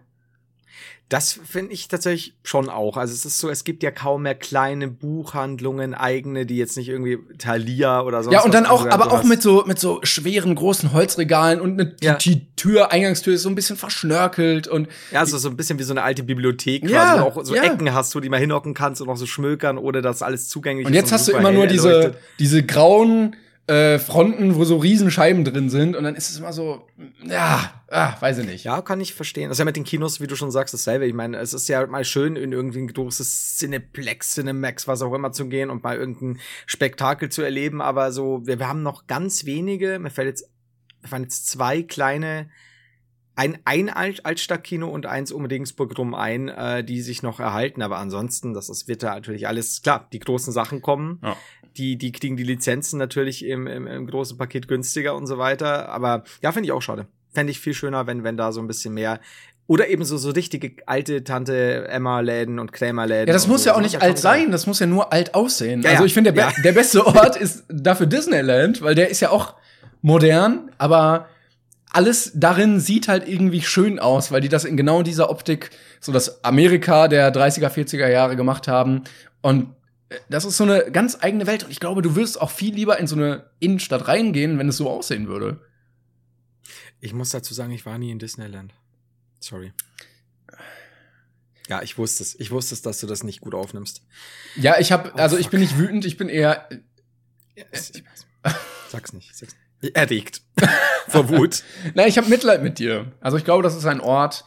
Das finde ich tatsächlich schon auch. Also es ist so, es gibt ja kaum mehr kleine Buchhandlungen, eigene, die jetzt nicht irgendwie Thalia oder so. Ja, und dann auch, aber auch mit so, mit so schweren, großen Holzregalen und eine, ja. die Tür, Eingangstür ist so ein bisschen verschnörkelt und. Ja, also so ein bisschen wie so eine alte Bibliothek quasi, ja, wo auch so ja. Ecken hast, du mal hinhocken kannst und auch so schmökern, ohne dass alles zugänglich und ist. Und jetzt hast du immer nur diese, diese grauen, äh, Fronten, wo so Riesenscheiben drin sind und dann ist es immer so, ja, ah, weiß ich nicht. Ja, kann ich verstehen. Das ist ja mit den Kinos, wie du schon sagst, dasselbe. Ich meine, es ist ja mal schön, in irgendwie ein großes Cineplex, Cinemax, was auch immer zu gehen und mal irgendein Spektakel zu erleben, aber so, wir, wir haben noch ganz wenige, mir fällt jetzt, mir fallen jetzt zwei kleine ein, ein Alt Altstadtkino und eins um Regensburg rum ein, äh, die sich noch erhalten. Aber ansonsten, das ist, wird da natürlich alles, klar, die großen Sachen kommen. Ja. Die, die kriegen die Lizenzen natürlich im, im, im großen Paket günstiger und so weiter. Aber ja, finde ich auch schade. Fände ich viel schöner, wenn, wenn da so ein bisschen mehr oder eben so, so richtige alte Tante Emma-Läden und Krämerläden. Ja, das muss so. ja auch nicht alt sein, das muss ja nur alt aussehen. Ja, also ich finde, der, ja. der beste Ort ist dafür Disneyland, weil der ist ja auch modern, aber alles darin sieht halt irgendwie schön aus, weil die das in genau dieser Optik, so das Amerika der 30er, 40er Jahre gemacht haben. Und das ist so eine ganz eigene Welt. Und ich glaube, du wirst auch viel lieber in so eine Innenstadt reingehen, wenn es so aussehen würde. Ich muss dazu sagen, ich war nie in Disneyland. Sorry. Ja, ich wusste es. Ich wusste es, dass du das nicht gut aufnimmst. Ja, ich habe, also oh, ich bin nicht wütend, ich bin eher. Ja, ich. Sag's nicht. Sag's nicht. Erregt. Vor Wut. Nein, ich habe Mitleid mit dir. Also ich glaube, das ist ein Ort,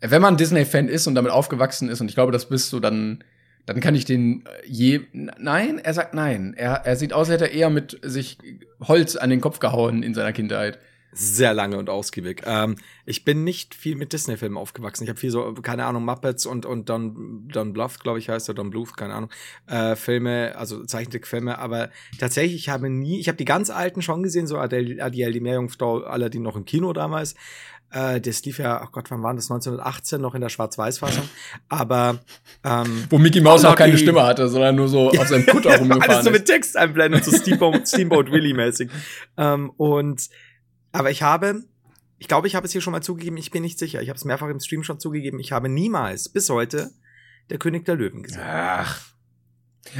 wenn man Disney-Fan ist und damit aufgewachsen ist, und ich glaube, das bist du, dann, dann kann ich den je. Nein, er sagt nein. Er, er sieht aus, als hätte er eher mit sich Holz an den Kopf gehauen in seiner Kindheit sehr lange und ausgiebig. Ähm, ich bin nicht viel mit Disney-Filmen aufgewachsen. Ich habe viel so, keine Ahnung, Muppets und, und Don, Don Bluth, glaube ich, heißt er, Don Bluth, keine Ahnung, äh, Filme, also Zeichentrickfilme, aber tatsächlich, ich habe nie, ich habe die ganz alten schon gesehen, so Adele, Adiel, die Meerjungfrau, Aladdin noch im Kino damals. Äh, das lief ja, ach Gott, wann war das? 1918 noch in der Schwarz-Weiß-Fassung. Aber ähm, wo Mickey Mouse auch keine Stimme hatte, sondern nur so auf seinem Kutter rumgefahren Alles so mit Texteinblendung, so Steamboat, Steamboat Willy mäßig. Ähm, und aber ich habe ich glaube, ich habe es hier schon mal zugegeben, ich bin nicht sicher. Ich habe es mehrfach im Stream schon zugegeben. Ich habe niemals bis heute der König der Löwen gesehen. Ach.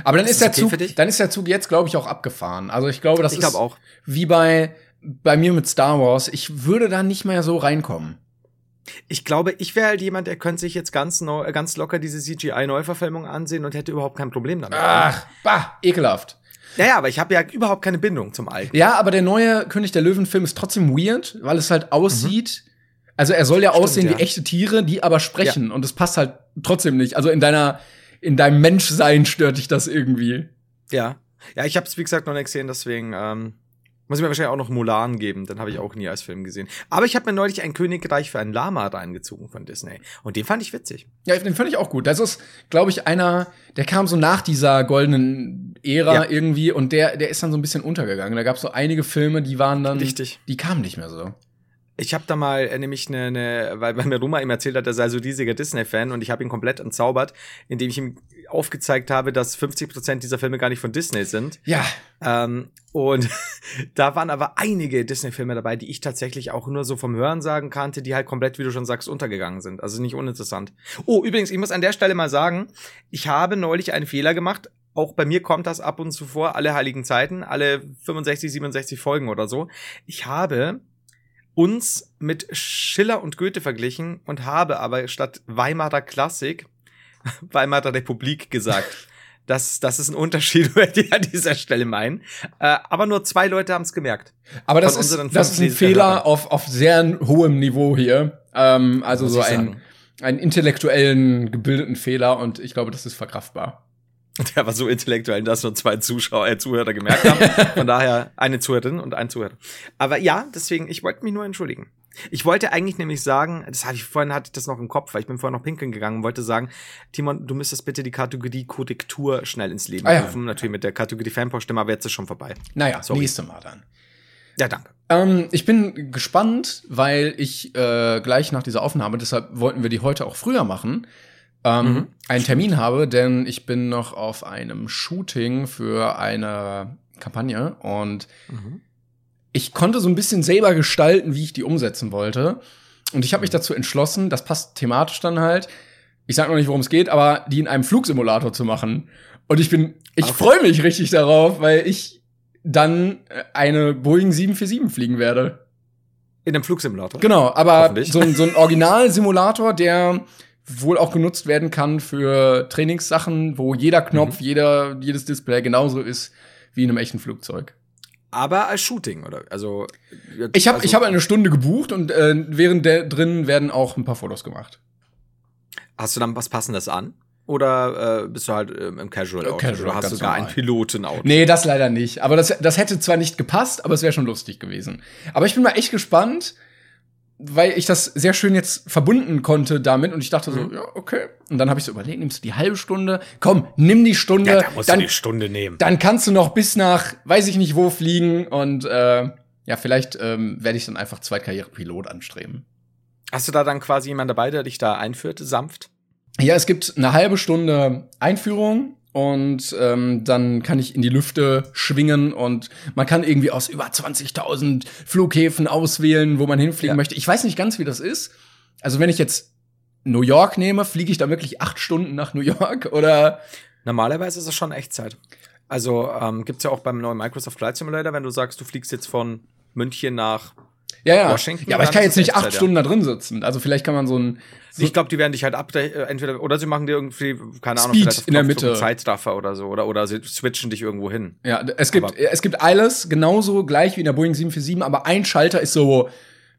Aber dann ist, ist der okay Zug, dann ist der Zug jetzt, glaube ich, auch abgefahren. Also ich glaube, das ich ist auch. wie bei, bei mir mit Star Wars. Ich würde da nicht mehr so reinkommen. Ich glaube, ich wäre halt jemand, der könnte sich jetzt ganz, neu, ganz locker diese CGI-Neuverfilmung ansehen und hätte überhaupt kein Problem damit. Ach, bah, ekelhaft. Ja, ja, aber ich habe ja überhaupt keine Bindung zum Alten. Ja, aber der neue König der Löwen-Film ist trotzdem weird, weil es halt aussieht. Mhm. Also er soll ja Stimmt, aussehen ja. wie echte Tiere, die aber sprechen. Ja. Und es passt halt trotzdem nicht. Also in deiner, in deinem Menschsein stört dich das irgendwie. Ja. Ja, ich habe es wie gesagt noch nicht gesehen, deswegen ähm, muss ich mir wahrscheinlich auch noch Mulan geben, den habe ich auch nie als Film gesehen. Aber ich habe mir neulich ein Königreich für ein Lama reingezogen von Disney. Und den fand ich witzig. Ja, den fand ich auch gut. Das ist, glaube ich, einer, der kam so nach dieser goldenen Ära ja. irgendwie und der, der ist dann so ein bisschen untergegangen. Da gab es so einige Filme, die waren dann. Richtig. Die kamen nicht mehr so. Ich habe da mal äh, nämlich eine, eine, weil, weil mir Roma ihm erzählt hat, er sei so riesiger Disney-Fan und ich habe ihn komplett entzaubert, indem ich ihm aufgezeigt habe, dass 50% dieser Filme gar nicht von Disney sind. Ja. Ähm, und da waren aber einige Disney-Filme dabei, die ich tatsächlich auch nur so vom Hören sagen kannte, die halt komplett, wie du schon sagst, untergegangen sind. Also nicht uninteressant. Oh, übrigens, ich muss an der Stelle mal sagen, ich habe neulich einen Fehler gemacht. Auch bei mir kommt das ab und zu vor, alle heiligen Zeiten, alle 65, 67 Folgen oder so. Ich habe uns mit Schiller und Goethe verglichen und habe aber statt Weimarer Klassik Weimarer Republik gesagt. Das, das ist ein Unterschied, würde ich an dieser Stelle meinen. Äh, aber nur zwei Leute haben es gemerkt. Aber das ist, das ist ein Fehler auf, auf sehr hohem Niveau hier. Ähm, also so ein, einen intellektuellen, gebildeten Fehler und ich glaube, das ist verkraftbar. Der war so intellektuell, dass nur zwei Zuschauer, äh, Zuhörer gemerkt haben. Von daher eine Zuhörerin und ein Zuhörer. Aber ja, deswegen, ich wollte mich nur entschuldigen. Ich wollte eigentlich nämlich sagen, das hatte ich vorhin hatte ich das noch im Kopf, weil ich bin vorhin noch pinkeln gegangen und wollte sagen, Timon, du müsstest bitte die Kategorie Korrektur schnell ins Leben ah, rufen. Ja. Natürlich mit der Kategorie Fanpost-Stimme, aber jetzt ist schon vorbei. Naja, Sorry. nächste Mal dann. Ja, danke. Ähm, ich bin gespannt, weil ich äh, gleich nach dieser Aufnahme, deshalb wollten wir die heute auch früher machen, ähm, mhm. einen Termin habe, denn ich bin noch auf einem Shooting für eine Kampagne und mhm. Ich konnte so ein bisschen selber gestalten, wie ich die umsetzen wollte. Und ich habe mich mhm. dazu entschlossen, das passt thematisch dann halt. Ich sag noch nicht, worum es geht, aber die in einem Flugsimulator zu machen. Und ich bin, ich okay. freue mich richtig darauf, weil ich dann eine Boeing 747 fliegen werde. In einem Flugsimulator? Genau, aber so, so ein Originalsimulator, der wohl auch genutzt werden kann für Trainingssachen, wo jeder Knopf, mhm. jeder, jedes Display genauso ist wie in einem echten Flugzeug. Aber als Shooting, oder? Also ich habe also, ich habe eine Stunde gebucht und äh, während der drin werden auch ein paar Fotos gemacht. Hast du dann was passendes an? Oder äh, bist du halt ähm, im Casual Outfit? Casual, oder hast du gar ein Pilotenauto? Nee, das leider nicht. Aber das, das hätte zwar nicht gepasst, aber es wäre schon lustig gewesen. Aber ich bin mal echt gespannt, weil ich das sehr schön jetzt verbunden konnte damit und ich dachte so, mhm. ja, okay. Und dann habe ich so überlegt, nimmst du die halbe Stunde? Komm, nimm die Stunde. Ja, da musst dann, du die Stunde nehmen. Dann kannst du noch bis nach, weiß ich nicht wo, fliegen und äh, ja, vielleicht ähm, werde ich dann einfach Zweitkarriere-Pilot anstreben. Hast du da dann quasi jemand dabei, der dich da einführt, sanft? Ja, es gibt eine halbe Stunde Einführung und ähm, dann kann ich in die Lüfte schwingen und man kann irgendwie aus über 20.000 Flughäfen auswählen, wo man hinfliegen ja. möchte. Ich weiß nicht ganz, wie das ist. Also wenn ich jetzt New York nehme, fliege ich da wirklich acht Stunden nach New York oder? Normalerweise ist es schon Echtzeit. Also ähm, gibt ja auch beim neuen Microsoft Flight Simulator, wenn du sagst, du fliegst jetzt von München nach ja, ja. Washington. Ja, aber ich kann jetzt nicht acht Stunden ja. da drin sitzen. Also vielleicht kann man so ein. So ich glaube, die werden dich halt ab, entweder oder sie machen dir irgendwie keine Ahnung, Speed vielleicht in der Mitte Zeitraffer oder so oder oder sie switchen dich irgendwo hin. Ja, es gibt aber es gibt alles genauso gleich wie in der Boeing 747, aber ein Schalter ist so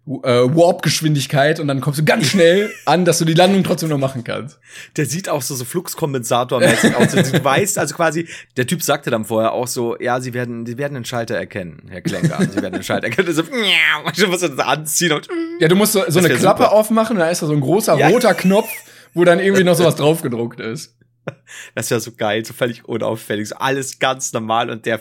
äh, Warp-Geschwindigkeit und dann kommst du ganz schnell an, dass du die Landung trotzdem noch machen kannst. Der sieht auch so, so Fluxkompensator-mäßig aus. Du weißt, also quasi, der Typ sagte dann vorher auch so, ja, sie werden, sie werden den Schalter erkennen, Herr Klenker. sie werden den Schalter erkennen. So, du musst das anziehen und, Ja, du musst so, so eine Klappe super. aufmachen, da ist da so ein großer ja. roter Knopf, wo dann irgendwie noch sowas draufgedruckt ist. Das wäre so geil, so völlig unauffällig, so alles ganz normal und der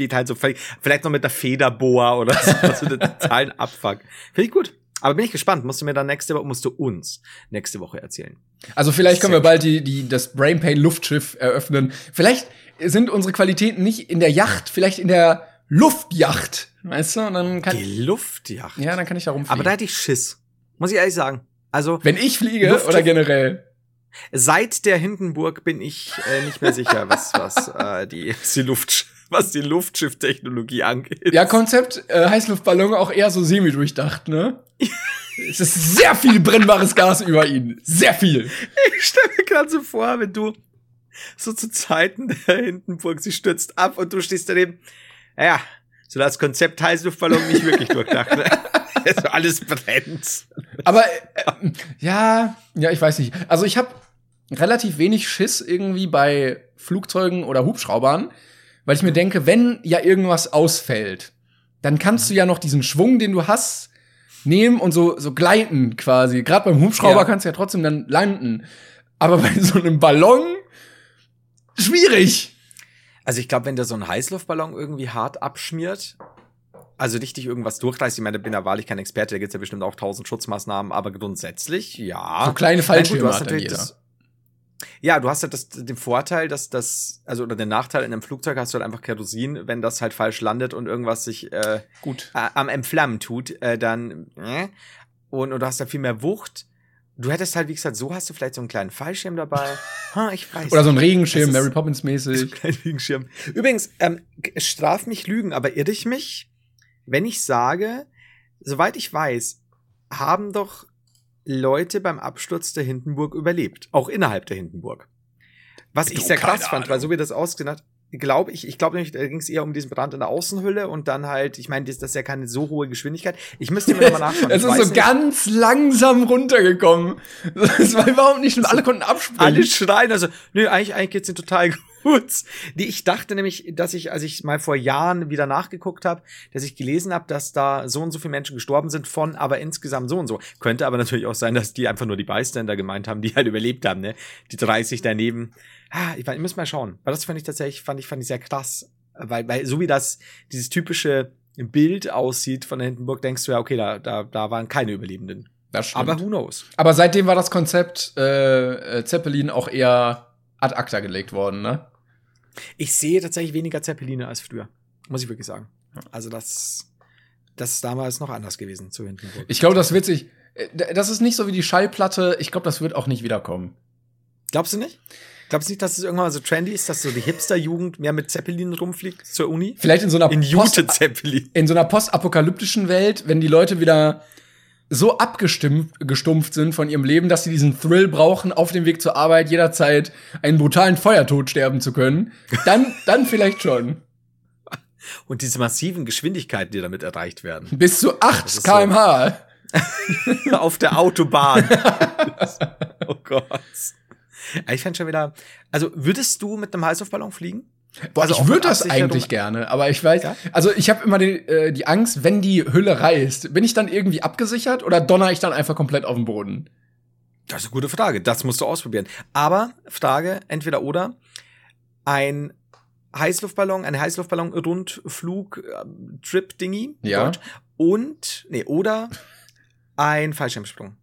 steht halt so vielleicht noch mit der Federboa oder so, was so den totalen Abfuck. Finde ich gut. Aber bin ich gespannt. Musst du mir dann nächste Woche, musst du uns nächste Woche erzählen. Also vielleicht können wir bald die, die, das Brainpain Luftschiff eröffnen. Vielleicht sind unsere Qualitäten nicht in der Yacht, vielleicht in der Luftyacht. Weißt du? Und dann kann, Die Luftjacht. ja, dann kann ich da rumfliegen. Aber da hätte ich Schiss. Muss ich ehrlich sagen. Also, Wenn ich fliege Luft- oder generell? seit der Hindenburg bin ich äh, nicht mehr sicher, was, was, äh, die, die Luft, was die Luftschifftechnologie angeht. Ja, Konzept äh, Heißluftballon auch eher so semi-durchdacht, ne? es ist sehr viel brennbares Gas über ihnen. Sehr viel. Ich stelle mir gerade so vor, wenn du so zu Zeiten der Hindenburg, sie stürzt ab und du stehst daneben. Ja, so das Konzept Heißluftballon nicht wirklich durchdacht. Ne? Also alles brennt. Aber äh, ja, ja, ich weiß nicht. Also ich habe relativ wenig Schiss irgendwie bei Flugzeugen oder Hubschraubern, weil ich mir denke, wenn ja irgendwas ausfällt, dann kannst du ja noch diesen Schwung, den du hast, nehmen und so so gleiten quasi. Gerade beim Hubschrauber Ja. kannst du ja trotzdem dann landen. Aber bei so einem Ballon schwierig. Also ich glaube, wenn der so einen Heißluftballon irgendwie hart abschmiert, also richtig irgendwas durchreißt, ich meine, bin ja wahrlich kein Experte, da gibt's ja bestimmt auch tausend Schutzmaßnahmen, aber grundsätzlich, ja. So kleine Nein, gut, Fallschirme du hast natürlich jeder. das- Ja, du hast halt das, den Vorteil, dass das, also oder den Nachteil in einem Flugzeug hast du halt einfach Kerosin, wenn das halt falsch landet und irgendwas sich äh, Gut. äh, am Entflammen tut, äh, dann äh, und, und du hast da viel mehr Wucht. Du hättest halt, wie gesagt, so hast du vielleicht so einen kleinen Fallschirm dabei. ha, ich weiß. Oder so ein Regenschirm, Mary Poppins so mäßig. einen kleinen Regenschirm. Übrigens, ähm, straf mich Lügen, aber irre ich mich, wenn ich sage, soweit ich weiß, haben doch Leute beim Absturz der Hindenburg überlebt, auch innerhalb der Hindenburg. Was Du, ich sehr krass fand, weil so wie das ausgesehen hat, glaube ich, ich glaube nämlich, da ging es eher um diesen Brand in der Außenhülle und dann halt, ich meine, das, das ist ja keine so hohe Geschwindigkeit. Ich müsste mir nochmal nachschauen. Es ist so nicht. ganz langsam runtergekommen. Das war überhaupt nicht schlimm. Alle konnten abspringen. Alle schreien, also, nö, eigentlich, eigentlich geht's ihnen total gut. Die, ich dachte nämlich, dass ich, als ich mal vor Jahren wieder nachgeguckt habe, dass ich gelesen habe, dass da so und so viele Menschen gestorben sind von, aber insgesamt so und so. Könnte aber natürlich auch sein, dass die einfach nur die Bystander gemeint haben, die halt überlebt haben, ne? Die 30 daneben. Ah, ich, ich muss mal schauen. Weil das fand ich tatsächlich, fand ich, fand ich sehr krass. Weil, weil so wie das, dieses typische Bild aussieht von der Hindenburg, denkst du ja, okay, da, da, da waren keine Überlebenden. Das stimmt. Aber Aber, who knows? aber seitdem war das Konzept äh, äh, Zeppelin auch eher ad acta gelegt worden, ne? Ich sehe tatsächlich weniger Zeppeline als früher. Muss ich wirklich sagen. Also das, das ist damals noch anders gewesen zu Hindenburg. Ich glaube, das wird sich. äh, Das ist nicht so wie die Schallplatte. Ich glaube, das wird auch nicht wiederkommen. Glaubst du nicht? Glaubst du nicht, dass es irgendwann mal so trendy ist, dass so die Hipster-Jugend mehr mit Zeppelin rumfliegt zur Uni? Vielleicht in so einer In Post Jute Zeppelin. in so einer postapokalyptischen Welt, wenn die Leute wieder so abgestimmt gestumpft sind von ihrem Leben, dass sie diesen Thrill brauchen, auf dem Weg zur Arbeit jederzeit einen brutalen Feuertod sterben zu können, dann, dann vielleicht schon. Und diese massiven Geschwindigkeiten, die damit erreicht werden. Bis zu 8 ist so. kmh. Auf der Autobahn. oh Gott. Ich fände schon wieder. Also, würdest du mit einem Heißluftballon fliegen? Boah, Also ich würde das eigentlich gerne, aber ich weiß, Ja? also ich habe immer die, äh, die Angst, wenn die Hülle reißt, bin ich dann irgendwie abgesichert oder donner ich dann einfach komplett auf den Boden? Das ist eine gute Frage. Das musst du ausprobieren. Aber Frage, entweder oder. Ein Heißluftballon, ein Heißluftballon-Rundflug-Trip-Dingy. Ja. Deutsch. Und, nee, oder ein Fallschirmsprung.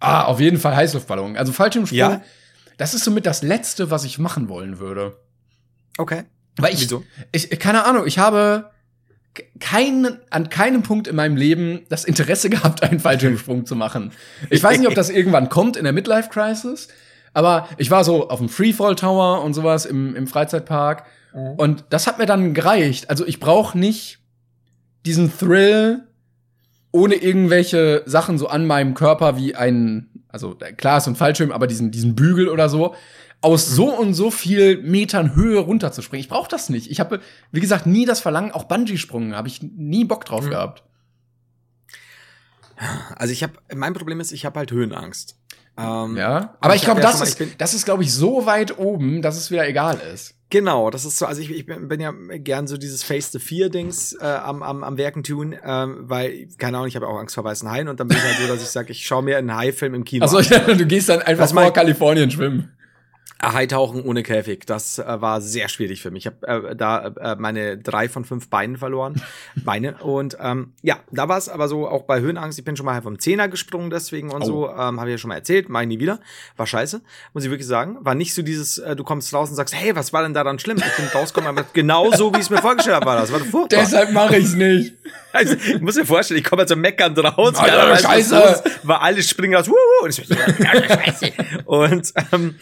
Ah, auf jeden Fall Heißluftballon. Also Fallschirmsprung, Ja? das ist somit das Letzte, was ich machen wollen würde. Okay. Weil ich, Wieso? ich, keine Ahnung, ich habe ke- keinen, an keinem Punkt in meinem Leben das Interesse gehabt, einen Fallschirmsprung zu machen. Ich weiß nicht, ob das irgendwann kommt in der Midlife Crisis, aber ich war so auf dem Freefall Tower und sowas im, im Freizeitpark und das hat mir dann gereicht. Also ich brauche nicht diesen Thrill ohne irgendwelche Sachen so an meinem Körper wie ein, also klar ist ein Fallschirm, aber diesen, diesen Bügel oder so, aus so und so viel Metern Höhe runterzuspringen. Ich brauche das nicht. Ich habe, wie gesagt, nie das Verlangen, auch Bungee-Sprungen, habe ich nie Bock drauf Mhm. gehabt. Also ich habe, mein Problem ist, ich habe halt Höhenangst. Ähm, Ja. Aber ich ich glaube, ja das mal- ist, ich das ist, glaube ich, so weit oben, dass es wieder egal ist. Genau, das ist so, also ich, ich bin ja gern so dieses Face the Fear Dings äh, am, am, am Werken tun, ähm, weil, keine Ahnung, ich habe auch Angst vor weißen Haien und dann bin ich halt so, dass ich sage, ich schaue mir einen Haifilm im Kino Also an. du gehst dann einfach Was vor Kalifornien schwimmen. Hightauchen ohne Käfig, das äh, war sehr schwierig für mich. Ich habe äh, da äh, meine drei von fünf Beinen verloren. Beine. Und ähm, ja, da war es aber so, auch bei Höhenangst, ich bin schon mal vom Zehner gesprungen deswegen und oh. so, ähm, habe ich ja schon mal erzählt, mach ich nie wieder. War scheiße, muss ich wirklich sagen. War nicht so dieses, äh, du kommst raus und sagst, hey, was war denn da dann schlimm? Ich bin rausgekommen, aber genau so, wie ich es mir vorgestellt habe, war das. War furchtbar. Deshalb mache ich es nicht. Also, ich muss mir vorstellen, ich komme so meckern raus. Alter, Scheiße. Los, war alles springen raus. Wuhu, und ich, Scheiße. und ähm,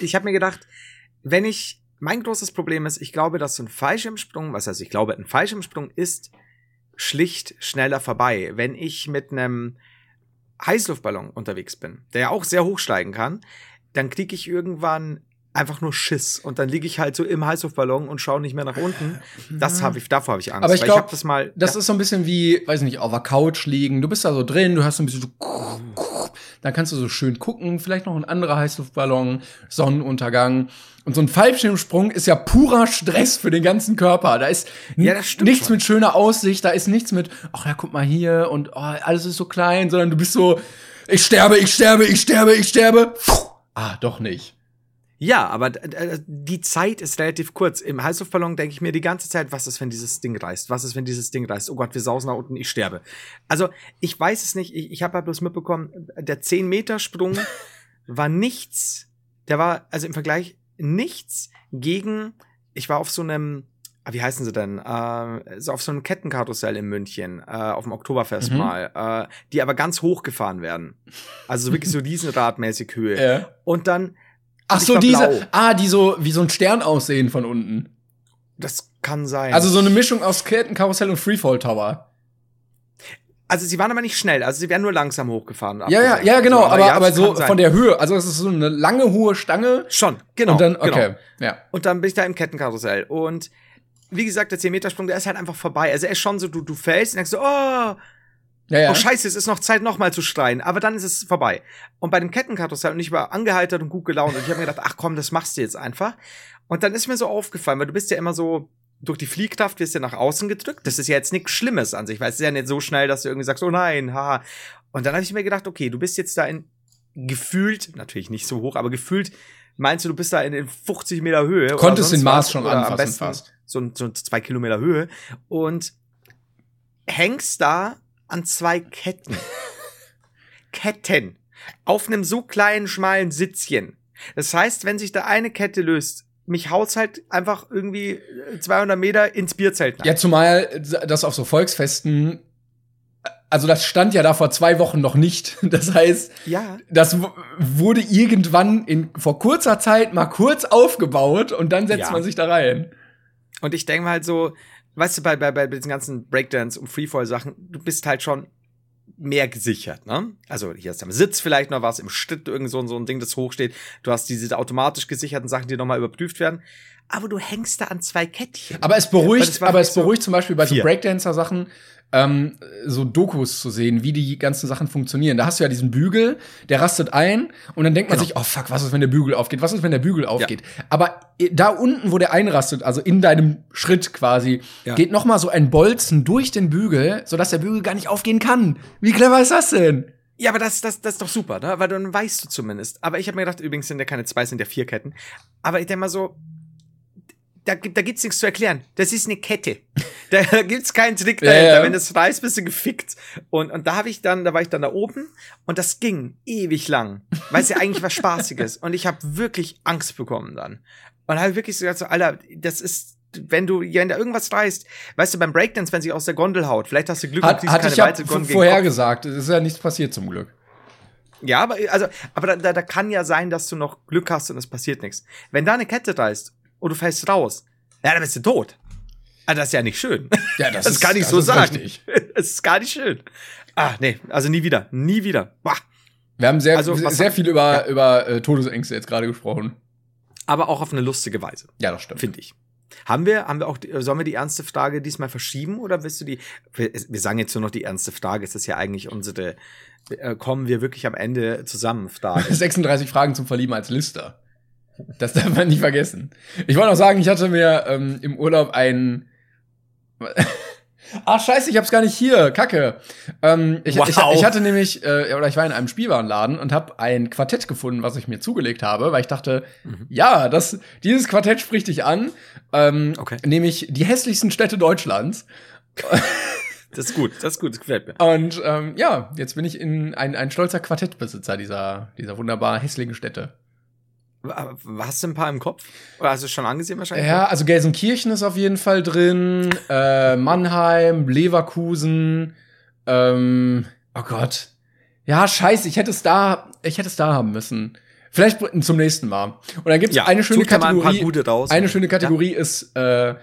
ich habe mir gedacht, wenn ich, mein großes Problem ist, ich glaube, dass so ein Fallschirmsprung, was heißt, ich glaube, ein Fallschirmsprung ist schlicht schneller vorbei. Wenn ich mit einem Heißluftballon unterwegs bin, der ja auch sehr hoch steigen kann, dann kriege ich irgendwann einfach nur Schiss und dann liege ich halt so im Heißluftballon und schaue nicht mehr nach unten. Das habe ich, davor habe ich Angst. Aber ich glaube, das mal. Das ja. ist so ein bisschen wie, weiß nicht, auf der Couch liegen. Du bist da so drin, du hast so ein bisschen so, dann kannst du so schön gucken, vielleicht noch ein anderer Heißluftballon, Sonnenuntergang. Und so ein Fallschirmsprung ist ja purer Stress für den ganzen Körper. Da ist ja, nichts schon. mit schöner Aussicht, da ist nichts mit, ach ja, guck mal hier und oh, alles ist so klein, sondern du bist so, ich sterbe, ich sterbe, ich sterbe, ich sterbe. Puh. Ah, doch nicht. Ja, aber die Zeit ist relativ kurz. Im Heißluftballon denke ich mir die ganze Zeit, was ist, wenn dieses Ding reißt? Was ist, wenn dieses Ding reißt? Oh Gott, wir sausen nach unten, ich sterbe. Also, ich weiß es nicht. Ich, ich habe halt bloß mitbekommen, der 10-Meter-Sprung war nichts. Der war, also im Vergleich, nichts gegen, ich war auf so einem, ah, wie heißen sie denn? Äh, so auf so einem Kettenkarussell in München, äh, auf dem Oktoberfest mhm. mal, äh, die aber ganz hoch gefahren werden. Also so wirklich so Riesenradmäßig Höhe. Ja. Und dann Ach so, diese, blau. ah, die so wie so ein Stern aussehen von unten. Das kann sein. Also so eine Mischung aus Kettenkarussell und Freefall Tower. Also sie waren aber nicht schnell, also sie wären nur langsam hochgefahren. Ja, ja, ja, genau, aber, aber, ja, aber so von der Höhe, also es ist so eine lange hohe Stange. Schon, genau. Und dann, genau. okay, genau. ja. Und dann bin ich da im Kettenkarussell und wie gesagt, der 10-Meter-Sprung, der ist halt einfach vorbei. Also er ist schon so, du, du fällst und denkst so, oh, ja, ja. Oh scheiße, es ist noch Zeit, nochmal zu schreien. Aber dann ist es vorbei. Und bei dem Kettenkarussell, und ich war angehalten und gut gelaunt. Und ich habe mir gedacht, ach komm, das machst du jetzt einfach. Und dann ist mir so aufgefallen, weil du bist ja immer so, durch die Fliehkraft wirst du ja nach außen gedrückt. Das ist ja jetzt nichts Schlimmes an sich, weil es ist ja nicht so schnell, dass du irgendwie sagst, oh nein, haha. Und dann habe ich mir gedacht, okay, du bist jetzt da in gefühlt, natürlich nicht so hoch, aber gefühlt meinst du, du bist da in, in 50 Meter Höhe. Konntest den Mars schon anfassen am besten fast. So, so zwei Kilometer Höhe und hängst da an zwei Ketten. Ketten. Auf einem so kleinen, schmalen Sitzchen. Das heißt, wenn sich da eine Kette löst, mich haut's halt einfach irgendwie 200 Meter ins Bierzelt. Nach. Ja, zumal das auf so Volksfesten also das stand ja da vor zwei Wochen noch nicht. Das heißt, ja. das wurde irgendwann in, vor kurzer Zeit mal kurz aufgebaut und dann setzt ja. man sich da rein. Und ich denke mal halt so, weißt du, bei, bei, bei diesen ganzen Breakdance und Freefall-Sachen, du bist halt schon mehr gesichert, ne? Also hier ist am Sitz vielleicht noch was, im Schritt irgend so, so ein Ding, das hochsteht. Du hast diese automatisch gesicherten Sachen, die nochmal überprüft werden. Aber du hängst da an zwei Kettchen. Aber es beruhigt, aber es beruhigt so zum Beispiel bei so Breakdancer-Sachen, ähm, so Dokus zu sehen, wie die ganzen Sachen funktionieren. Da hast du ja diesen Bügel, der rastet ein und dann denkt man genau. sich, oh fuck, was ist, wenn der Bügel aufgeht? Was ist, wenn der Bügel aufgeht? Ja. Aber da unten, wo der einrastet, also in deinem Schritt quasi, ja. geht noch mal so ein Bolzen durch den Bügel, sodass der Bügel gar nicht aufgehen kann. Wie clever ist das denn? Ja, aber das, das, das ist doch super, ne? Weil dann weißt du zumindest. Aber ich habe mir gedacht, übrigens sind ja keine zwei, sind ja vier Ketten. Aber ich denke mal so, da, da gibt's nichts zu erklären. Das ist eine Kette. Da gibt's keinen Trick dahinter. Ja, ja. Wenn das reißt, bist du gefickt. Und, und da habe ich dann, da war ich dann da oben und das ging ewig lang, weil es ja eigentlich was Spaßiges. Und ich habe wirklich Angst bekommen dann. Und habe wirklich so gesagt, so, Alter, das ist, wenn du, wenn da irgendwas reißt, weißt du, beim Breakdance, wenn sie aus der Gondel haut, vielleicht hast du Glück Hat, und hatte ich ja vorher gesagt, es ist ja nichts passiert zum Glück. Ja, aber, also, aber da, da kann ja sein, dass du noch Glück hast und es passiert nichts. Wenn da eine Kette reißt und du fällst raus, ja, dann bist du tot. Ah, das ist ja nicht schön. Ja, das, das ist, gar nicht so sagen. Es ist gar nicht schön. Ah, nee, also nie wieder. Nie wieder. Bah. Wir haben sehr, also, sehr viel über, ja. über äh, Todesängste jetzt gerade gesprochen. Aber auch auf eine lustige Weise. Ja, das stimmt. Finde ich. Haben wir, haben wir auch, sollen wir die ernste Frage diesmal verschieben oder willst du die, wir, wir sagen jetzt nur noch die ernste Frage, ist das ja eigentlich unsere, äh, kommen wir wirklich am Ende zusammen Frage. 36 Fragen zum Verlieben als Lister. Das darf man nicht vergessen. Ich wollte noch sagen, ich hatte mir ähm, im Urlaub ein Ach scheiße, ich hab's gar nicht hier. Kacke. Ähm, ich, Wow. ich, ich hatte nämlich, äh, oder ich war in einem Spielwarenladen und habe ein Quartett gefunden, was ich mir zugelegt habe, weil ich dachte, ja, das, dieses Quartett spricht dich an. Ähm, Okay. Nämlich die hässlichsten Städte Deutschlands. Das ist gut, das ist gut, das gefällt mir. Und ähm, ja, jetzt bin ich in ein, ein stolzer Quartettbesitzer dieser, dieser wunderbar hässlichen Städte. Hast du ein paar im Kopf? Oder hast du es schon angesehen wahrscheinlich? Ja, also Gelsenkirchen ist auf jeden Fall drin, äh, Mannheim, Leverkusen, ähm, oh Gott. Ja, scheiße, ich hätte es da, ich hätte es da haben müssen. Vielleicht zum nächsten Mal. Und dann gibt's Ja, eine schöne mal ein Kategorie. gute raus. Eine schöne Kategorie ist, äh, äh,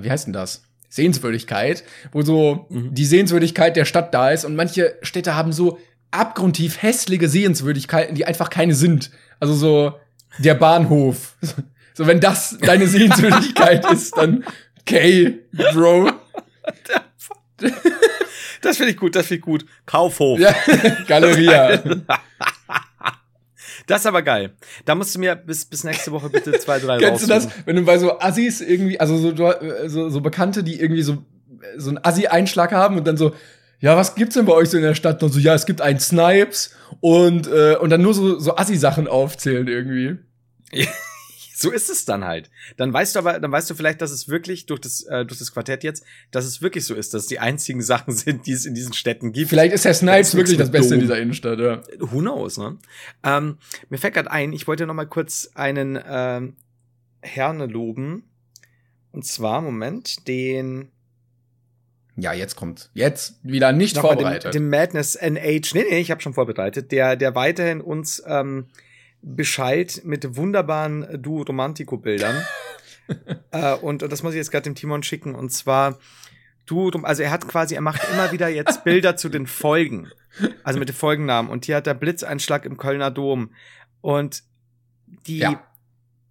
wie heißt denn das? Sehenswürdigkeit, wo so Mhm. die Sehenswürdigkeit der Stadt da ist und manche Städte haben so abgrundtief hässliche Sehenswürdigkeiten, die einfach keine sind. Also so der Bahnhof. So, wenn das deine Sehenswürdigkeit ist, dann okay, Bro. Das finde ich gut, das finde ich gut. Kaufhof. Ja, Galeria. Das ist aber geil. Da musst du mir bis, bis nächste Woche bitte zwei, drei Kennst du das, wenn du bei so Assis irgendwie, also so, du- so, so Bekannte, die irgendwie so, so einen Assi-Einschlag haben und dann so, ja, was gibt's denn bei euch so in der Stadt? Und so, ja, es gibt einen Snipes und, äh, und dann nur so, so Assi-Sachen aufzählen irgendwie. So ist es dann halt. Dann weißt du aber, dann weißt du vielleicht, dass es wirklich durch das, äh, durch das Quartett jetzt, dass es wirklich so ist, dass es die einzigen Sachen sind, die es in diesen Städten gibt. Vielleicht ist der Snipes wirklich das Beste in dieser Innenstadt, ja. Who knows, ne? Ähm, mir fällt gerade ein, ich wollte noch mal kurz einen ähm, Herne loben. Und zwar, Moment, den Ja, jetzt kommt. Jetzt wieder nicht Nochmal vorbereitet. Den, den Madness NH. Nee, nee, ich habe schon vorbereitet. Der, der weiterhin uns ähm, beschallt mit wunderbaren Duo Romantico-Bildern. äh, und, und das muss ich jetzt gerade dem Timon schicken. Und zwar, du, also er hat quasi, er macht immer wieder jetzt Bilder zu den Folgen. Also mit den Folgennamen. Und hier hat der Blitzeinschlag im Kölner Dom. Und die, Ja.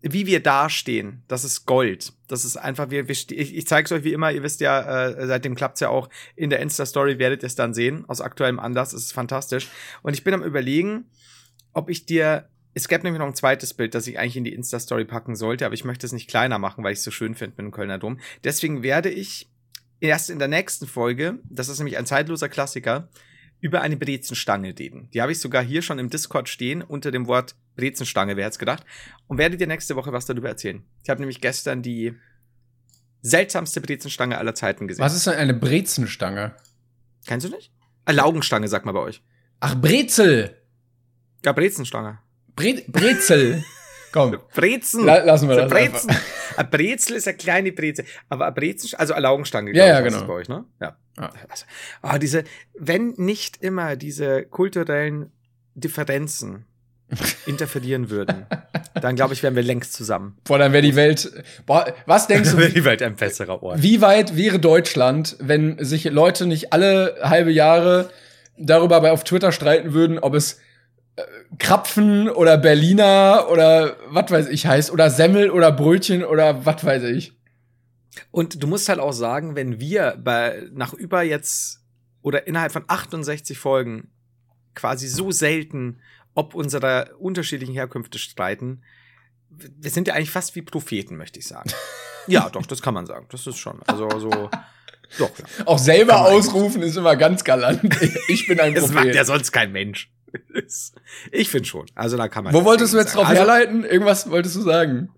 Wie wir dastehen, das ist Gold. Das ist einfach, wir, wir ich, ich zeige es euch wie immer, ihr wisst ja, äh, seitdem klappt's ja auch in der Insta-Story, werdet ihr es dann sehen, aus aktuellem Anlass, es ist fantastisch. Und ich bin am überlegen, ob ich dir, es gäbe nämlich noch ein zweites Bild, das ich eigentlich in die Insta-Story packen sollte, aber ich möchte es nicht kleiner machen, weil ich es so schön finde mit dem Kölner Dom. Deswegen werde ich erst in der nächsten Folge, das ist nämlich ein zeitloser Klassiker, über eine Brezenstange reden. Die habe ich sogar hier schon im Discord stehen, unter dem Wort Brezenstange, wer hätte es gedacht. Und werde dir nächste Woche was darüber erzählen. Ich habe nämlich gestern die seltsamste Brezenstange aller Zeiten gesehen. Was ist denn eine Brezenstange? Kennst du nicht? Ah, Laugenstange, sagt man bei euch. Ach, Brezel. Ja, Brezenstange. Bre Brezel. Komm. Brezen. La lassen wir das Brezen. Ein Brezel ist eine kleine Brezel. Aber ein Brezen, also eine Laugenstange, Ja, ja, genau. bei euch, ne? Ja. Ja. Also, ah, diese, wenn nicht immer diese kulturellen Differenzen interferieren würden, dann glaube ich, wären wir längst zusammen. Boah, dann wäre die Welt. Boah, was denkst du, die Welt ein besserer Ort. Wie weit wäre Deutschland, wenn sich Leute nicht alle halbe Jahre darüber bei auf Twitter streiten würden, ob es Krapfen oder Berliner oder was weiß ich heißt oder Semmel oder Brötchen oder was weiß ich. Und du musst halt auch sagen, wenn wir bei, nach über jetzt oder innerhalb von 68 Folgen quasi so selten ob unserer unterschiedlichen Herkünfte streiten, wir sind ja eigentlich fast wie Propheten, möchte ich sagen. ja, doch, das kann man sagen. Das ist schon. Also so. Doch, ja. Auch selber ausrufen ist immer ganz galant. Ich bin ein Das macht ja Prophet. sonst kein Mensch. Ich finde schon. Also da kann man. Wo wolltest du jetzt sagen. drauf also, herleiten? Irgendwas wolltest du sagen?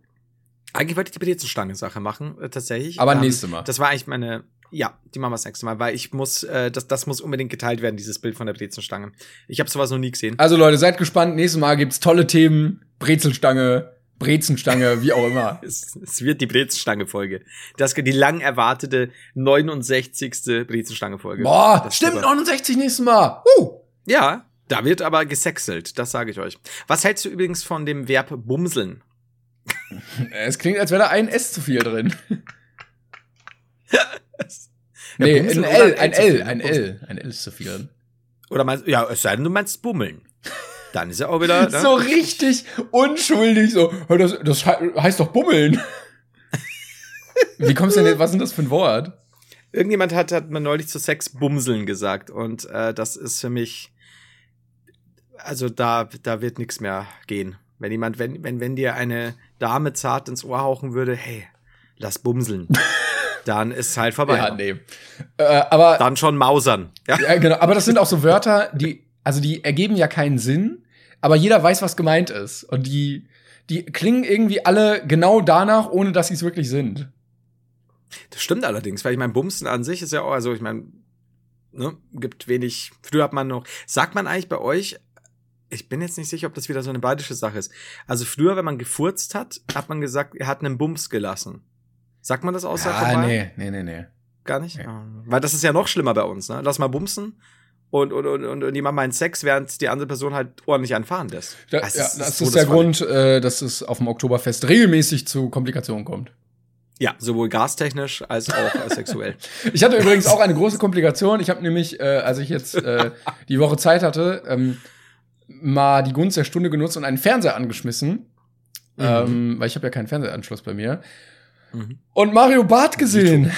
Eigentlich wollte ich die Brezenstange-Sache machen, äh, tatsächlich. Aber Ähm, nächste Mal. Das war eigentlich meine. Ja, die machen wir das nächste Mal, weil ich muss, äh, das, das muss unbedingt geteilt werden, dieses Bild von der Brezenstange. Ich habe sowas noch nie gesehen. Also Leute, seid gespannt. Nächstes Mal gibt's tolle Themen. Brezelstange, Brezenstange, wie auch immer. Es, es wird die Brezenstange-Folge. Das die lang erwartete 69. Brezenstange-Folge. Boah, Das stimmt, wird- 69 nächstes Mal. Uh. Ja, da wird aber gesexelt, das sage ich euch. Was hältst du übrigens von dem Verb bumseln? Es klingt, als wäre da ein S zu viel drin. Ja, Nee, ein L, ein L, ne? ein. L. Ein L ist zu viel drin. Oder meinst, ja, es sei denn, du meinst bummeln. Dann ist er auch wieder. Ne? So richtig unschuldig, so, "Hör, das, das he- heißt doch Bummeln. Wie kommst du denn jetzt, was ist denn das für ein Wort? Irgendjemand hat, hat mir neulich zu Sex bumseln gesagt und äh, das ist für mich, also da, da wird nichts mehr gehen. Wenn jemand, wenn, wenn, wenn dir eine Dame zart ins Ohr hauchen würde, hey, lass bumseln. dann ist halt vorbei. Ja, nee. Äh, aber Dann schon Mausern. Ja. Ja, genau. Aber das sind auch so Wörter, die, also die ergeben ja keinen Sinn, aber jeder weiß, was gemeint ist. Und die, die klingen irgendwie alle genau danach, ohne dass sie es wirklich sind. Das stimmt allerdings, weil ich mein Bumsen an sich ist ja auch, also ich meine, ne, gibt wenig, früher hat man noch, sagt man eigentlich bei euch, ich bin jetzt nicht sicher, ob das wieder so eine badische Sache ist. Also früher, wenn man gefurzt hat, hat man gesagt, er hat einen Bums gelassen. Sagt man das außer Ah, nee, nee, nee, nee. Gar nicht? Nee. Ah, Weil das ist ja noch schlimmer bei uns, ne? Lass mal bumsen und, und, und, und, und die machen mal einen Sex, während die andere Person halt ordentlich anfahren lässt. Da, Das ja, ist- das ist der. Grund, äh, dass es auf dem Oktoberfest regelmäßig zu Komplikationen kommt. Ja, sowohl gastechnisch als auch äh, sexuell. Ich hatte übrigens auch eine große Komplikation. Ich habe nämlich, äh, als ich jetzt äh, die Woche Zeit hatte, ähm, mal die Gunst der Stunde genutzt und einen Fernseher angeschmissen. Mhm. Ähm, weil ich habe ja keinen Fernsehanschluss bei mir. Mhm. Und Mario Barth gesehen.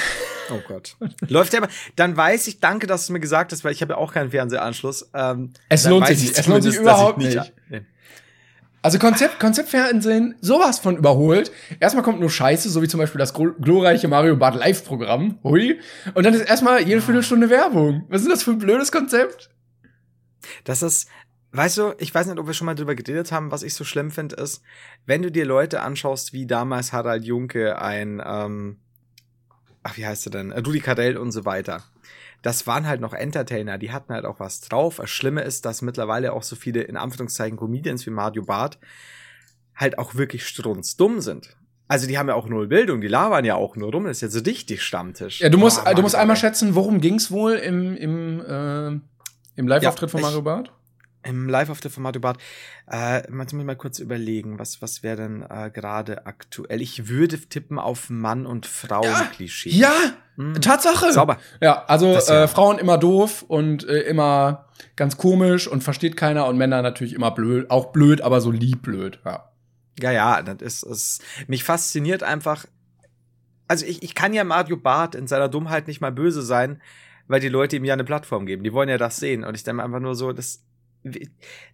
Oh Gott. Läuft der aber. Dann weiß ich, danke, dass du es mir gesagt hast, weil ich habe ja auch keinen Fernsehanschluss. Ähm, Es lohnt sich ich nicht. Es lohnt sich überhaupt ich nicht. Nee. Also Konzept, Konzeptfernsehen, sowas von überholt. Erstmal kommt nur Scheiße, so wie zum Beispiel das glo- glorreiche Mario Barth Live-Programm. Hui. Und dann ist erstmal jede Viertelstunde Werbung. Was ist das für ein blödes Konzept? Das ist, weißt du, ich weiß nicht, ob wir schon mal drüber geredet haben, was ich so schlimm finde, ist, wenn du dir Leute anschaust, wie damals Harald Junke ein, ähm, ach, wie heißt er denn? Äh, Rudi Carell und so weiter. Das waren halt noch Entertainer, die hatten halt auch was drauf. Das Schlimme ist, dass mittlerweile auch so viele, in Anführungszeichen, Comedians wie Mario Barth halt auch wirklich strunzdumm sind. Also die haben ja auch null Bildung, die labern ja auch nur rum, das ist ja so richtig Stammtisch. Ja, du musst, Oh, du musst einmal schätzen, worum ging's wohl im, im, äh, im Live-Auftritt Ja, von Mario Barth? Im Live-Auftritt von Mario Barth. Äh, man muss mal kurz überlegen, was, was wäre denn äh, gerade aktuell? Ich würde tippen auf Mann- und Frauen-Klischee. Ja, Hm. Tatsache. Sauber. Ja, also ja. Äh, Frauen immer doof und äh, immer ganz komisch und versteht keiner und Männer natürlich immer blöd, auch blöd, aber so lieb blöd. Ja. Ja, ja, das ist, ist mich fasziniert einfach. Also ich, ich kann ja Mario Barth in seiner Dummheit nicht mal böse sein, weil die Leute ihm ja eine Plattform geben. Die wollen ja das sehen. Und ich denke einfach nur so, das,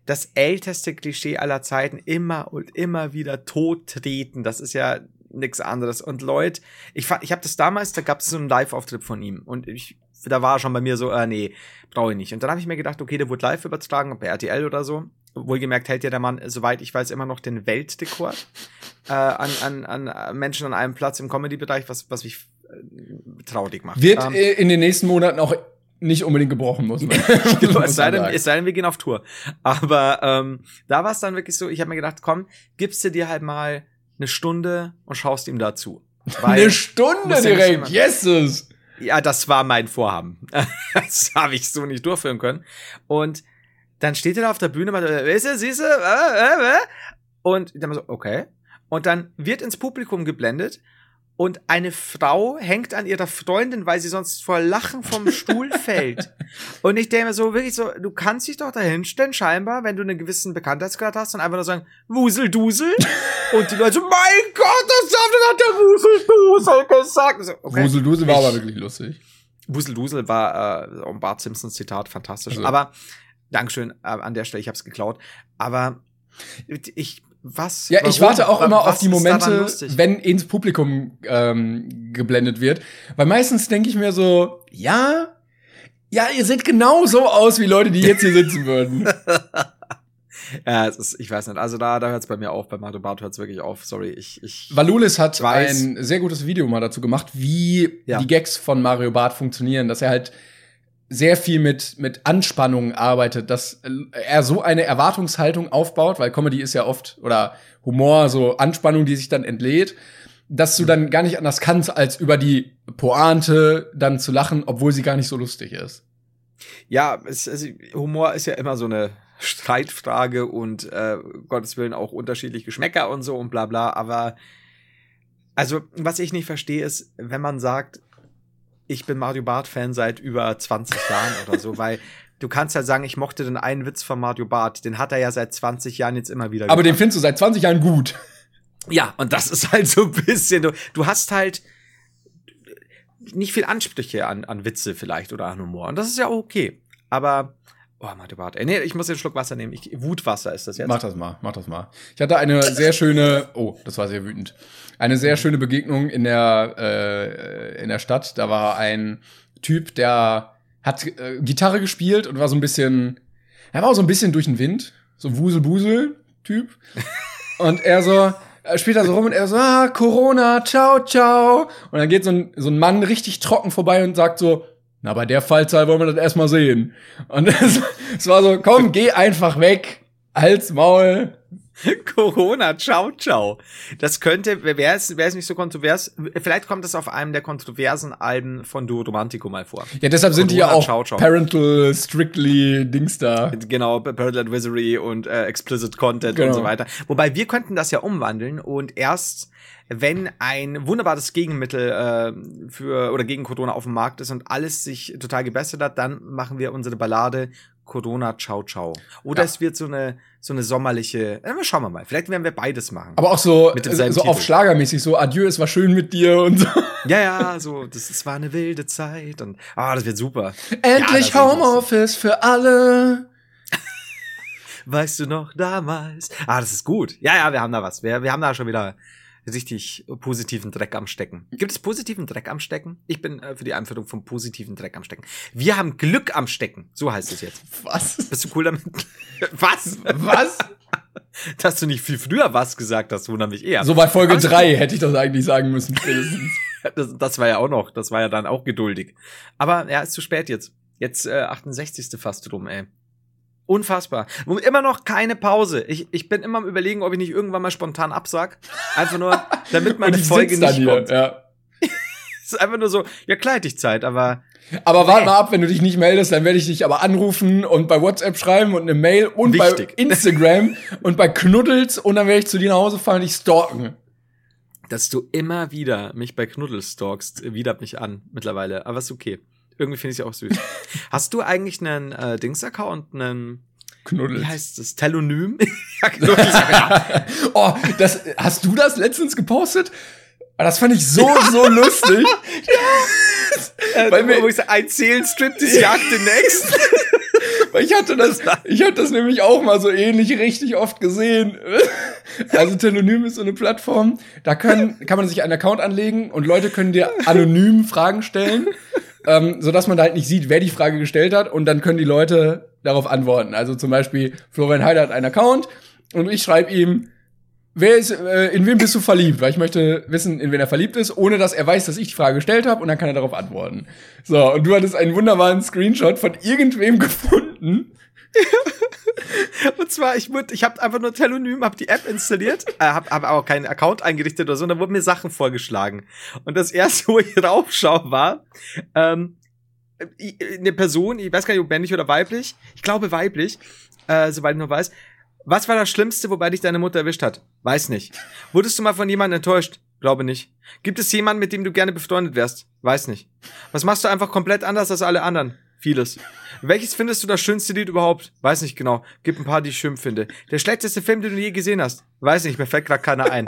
das älteste Klischee aller Zeiten, immer und immer wieder tot treten. Das ist ja nichts anderes. Und Leute, ich, fa- ich habe das damals, da gab es so einen Live-Auftritt von ihm. Und ich, da war schon bei mir so, äh, nee, brauche ich nicht. Und dann habe ich mir gedacht, okay, der wurde live übertragen, bei RTL oder so. Wohlgemerkt hält ja der Mann, soweit ich weiß, immer noch den Weltrekord äh, an, an, an Menschen an einem Platz im Comedy-Bereich, was, was mich äh, traurig macht. Wird Ähm, äh, in den nächsten Monaten auch nicht unbedingt gebrochen, muss man, Genau, es, sei denn, es sei denn, wir gehen auf Tour. Aber ähm, da war es dann wirklich so, ich habe mir gedacht, komm, gibst du dir halt mal eine Stunde und schaust ihm dazu. Eine Stunde ja direkt, yeses! ja, das war mein Vorhaben. das habe ich so nicht durchführen können. Und dann steht er da auf der Bühne, mal, weißt du, siehst du, äh, äh, äh. und dann so, okay. Und dann wird ins Publikum geblendet und eine Frau hängt an ihrer Freundin, weil sie sonst vor Lachen vom Stuhl fällt. Und ich denke mir so, wirklich so, du kannst dich doch da hinstellen, scheinbar, wenn du einen gewissen Bekanntheitsgrad hast und einfach nur sagen, Wuseldusel. und die Leute so, mein Gott, das hat der Wuseldusel gesagt. So, okay. Wuseldusel war Ich- aber wirklich lustig. Wuseldusel war äh, ein Bart Simpsons Zitat, fantastisch. Also. Aber Dankeschön äh, an der Stelle, ich habe es geklaut. Aber ich, was? Ja, ich warum? warte auch immer auf die Momente, wenn ins Publikum ähm, geblendet wird. Weil meistens denke ich mir so, ja, ja, ihr seht genau so aus wie Leute, die jetzt hier sitzen würden. Ja, es ist, ich weiß nicht. Also da, da hört es bei mir auf. Bei Mario Bart hört es wirklich auf. Sorry, ich, ich. Valulis hat ein sehr gutes Video mal dazu gemacht, wie Ja. die Gags von Mario Barth funktionieren, dass er halt sehr viel mit, mit Anspannung arbeitet, dass er so eine Erwartungshaltung aufbaut, weil Comedy ist ja oft, oder Humor, so Anspannung, die sich dann entlädt, dass du dann gar nicht anders kannst, als über die Pointe dann zu lachen, obwohl sie gar nicht so lustig ist. Ja, es, es, Humor ist ja immer so eine Streitfrage und äh, Gottes Willen auch unterschiedliche Geschmäcker und so und bla bla. Aber also, was ich nicht verstehe, ist, wenn man sagt, ich bin Mario Barth-Fan seit über 20 Jahren oder so, weil du kannst ja sagen, ich mochte den einen Witz von Mario Barth, den hat er ja seit 20 Jahren jetzt immer wieder Aber den gemacht. findest du seit 20 Jahren gut. Ja, und das ist halt so ein bisschen, du, du hast halt nicht viel Ansprüche an, an Witze vielleicht oder an Humor. Und das ist ja okay. Aber Oh, Bart. Ey, nee, ich muss den Schluck Wasser nehmen. Ich, Wutwasser ist das jetzt. Mach das mal, mach das mal. Ich hatte eine sehr schöne, oh, das war sehr wütend. Eine sehr schöne Begegnung in der, äh, in der Stadt. Da war ein Typ, der hat äh, Gitarre gespielt und war so ein bisschen, er war auch so ein bisschen durch den Wind. So Wusel-Busel-Typ. und er so, er spielt da so rum und er so, ah, Corona, ciao, ciao. Und dann geht so ein, so ein Mann richtig trocken vorbei und sagt so, na, bei der Fallzahl wollen wir das erstmal sehen. Und es, war so, komm, geh einfach weg. Hals, Maul. Corona, ciao, ciao. Das könnte, wäre es, wäre es nicht so kontrovers, vielleicht kommt das auf einem der kontroversen Alben von Duo Romantico mal vor. Ja, deshalb sind die ja auch ciao, ciao. Parental Strictly Dings da. Genau, Parental Advisory und äh, Explicit Content genau. und so weiter. Wobei wir könnten das ja umwandeln und erst wenn ein wunderbares Gegenmittel äh, für oder gegen Corona auf dem Markt ist und alles sich total gebessert hat, dann machen wir unsere Ballade Corona Ciao Ciao. Oder ja. es wird so eine so eine sommerliche. Äh, schauen wir mal. Vielleicht werden wir beides machen. Aber auch so so auf Schlagermäßig so Adieu, es war schön mit dir und so. Ja, ja, so das, das war eine wilde Zeit und ah, das wird super. Endlich ja, Homeoffice für alle. Weißt du noch damals? Ah, das ist gut. Ja, ja, wir haben da was. Wir, wir haben da schon wieder richtig positiven Dreck am Stecken. Gibt es positiven Dreck am Stecken? Ich bin äh, für die Einführung vom positiven Dreck am Stecken. Wir haben Glück am Stecken. So heißt es jetzt. Was? Bist du cool damit? was? Was? Dass du nicht viel früher was gesagt hast, wundert mich eher. So bei Folge 3 hätte ich das eigentlich sagen müssen, spätestens. das, das war ja auch noch, das war ja dann auch geduldig. Aber ja, ist zu spät jetzt. Jetzt äh, 68. fast rum, ey. Unfassbar. Immer noch keine Pause. Ich, ich bin immer am überlegen, ob ich nicht irgendwann mal spontan absag. Einfach nur, damit meine Folge nicht hier, kommt. Ja. ist einfach nur so, ja klar hätte ich Zeit, aber. Aber warte mal ab, wenn du dich nicht meldest, dann werde ich dich aber anrufen und bei WhatsApp schreiben und eine Mail und Wichtig. bei Instagram und bei Knuddels und dann werde ich zu dir nach Hause fahren und dich stalken. Dass du immer wieder mich bei Knuddels stalkst, widert mich an mittlerweile. Aber ist okay. Irgendwie finde ich sie auch süß. Hast du eigentlich einen äh, Dings-Account, einen Knuddels. Wie heißt das? Telonym? ja, oh, das, hast du das letztens gepostet? Ah, das fand ich so, so lustig. ja. Äh, Weil mir, wo ich sage, ein Seelenstrip, das jagt den nächsten. Weil ich hatte das, ich hatte das nämlich auch mal so ähnlich richtig oft gesehen. Also Telonym ist so eine Plattform, da können, kann man sich einen Account anlegen und Leute können dir anonym Fragen stellen ähm, so dass man da halt nicht sieht, wer die Frage gestellt hat und dann können die Leute darauf antworten. Also zum Beispiel Florian Heider hat einen Account und ich schreibe ihm, wer ist, äh, in wem bist du verliebt? Weil ich möchte wissen, in wen er verliebt ist, ohne dass er weiß, dass ich die Frage gestellt habe und dann kann er darauf antworten. So, und du hattest einen wunderbaren Screenshot von irgendwem gefunden. Und zwar, ich wurde, ich habe einfach nur Telonym, habe die App installiert, äh, habe hab auch keinen Account eingerichtet oder so, und da wurden mir Sachen vorgeschlagen. Und das erste, wo ich raufschaue, war ähm, eine Person, ich weiß gar nicht, ob männlich oder weiblich, ich glaube weiblich, äh, soweit ich nur weiß. Was war das Schlimmste, wobei dich deine Mutter erwischt hat? Weiß nicht. Wurdest du mal von jemandem enttäuscht? Glaube nicht. Gibt es jemanden, mit dem du gerne befreundet wärst? Weiß nicht. Was machst du einfach komplett anders als alle anderen? Vieles. Welches findest du das schönste Lied überhaupt? Weiß nicht genau. Gib ein paar, die ich schön finde. Der schlechteste Film, den du je gesehen hast? Weiß nicht, mir fällt gerade keiner ein.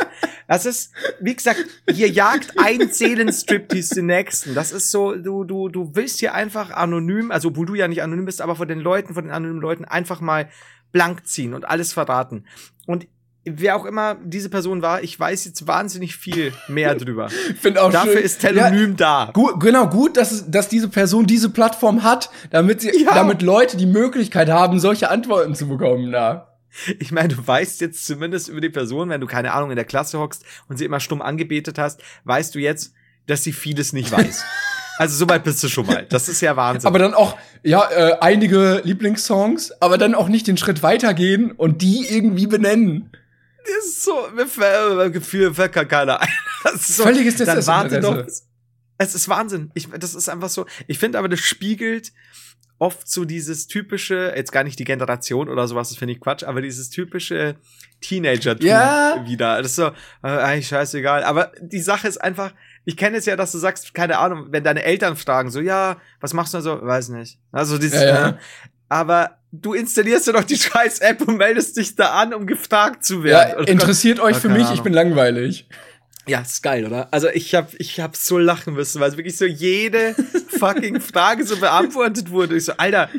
Das ist, wie gesagt, hier jagt ein Seelenstriptease den nächsten. Das ist so, du, du, du willst hier einfach anonym, also obwohl du ja nicht anonym bist, aber von den Leuten, von den anonymen Leuten einfach mal blank ziehen und alles verraten. Und wer auch immer diese Person war, ich weiß jetzt wahnsinnig viel mehr drüber. Finde auch Dafür schön. ist Telonym ja, da. Gut, genau, gut, dass, es, dass diese Person diese Plattform hat, damit sie, ja. damit Leute die Möglichkeit haben, solche Antworten zu bekommen, da. Ich meine, du weißt jetzt zumindest über die Person, wenn du keine Ahnung in der Klasse hockst und sie immer stumm angebetet hast, weißt du jetzt, dass sie vieles nicht weiß. Also soweit bist du schon mal. Das ist ja Wahnsinn. Aber dann auch, ja, äh, einige Lieblingssongs, aber dann auch nicht den Schritt weitergehen und die irgendwie benennen. Das ist so, mir fällt, Gefühl fällt keiner ein. Das ist so, Völliges Dann warte doch. Es ist Wahnsinn. Ich, das ist einfach so. Ich finde aber, das spiegelt oft so dieses typische, jetzt gar nicht die Generation oder sowas, das finde ich Quatsch, aber dieses typische Teenager-Tum ja. wieder. Das ist so, äh, eigentlich scheißegal. Aber die Sache ist einfach, ich kenne es ja, dass du sagst, keine Ahnung, wenn deine Eltern fragen, so, ja, was machst du so? Weiß nicht. Also dieses, ja, ja. Äh, aber du installierst ja doch die scheiß App und meldest dich da an, um gefragt zu werden. Ja, interessiert Gott, euch für mich, Ahnung. ich bin langweilig. Ja, ist geil, oder? Also ich hab, ich hab so lachen müssen, weil es wirklich so jede fucking Frage so beantwortet wurde. Ich so, Alter,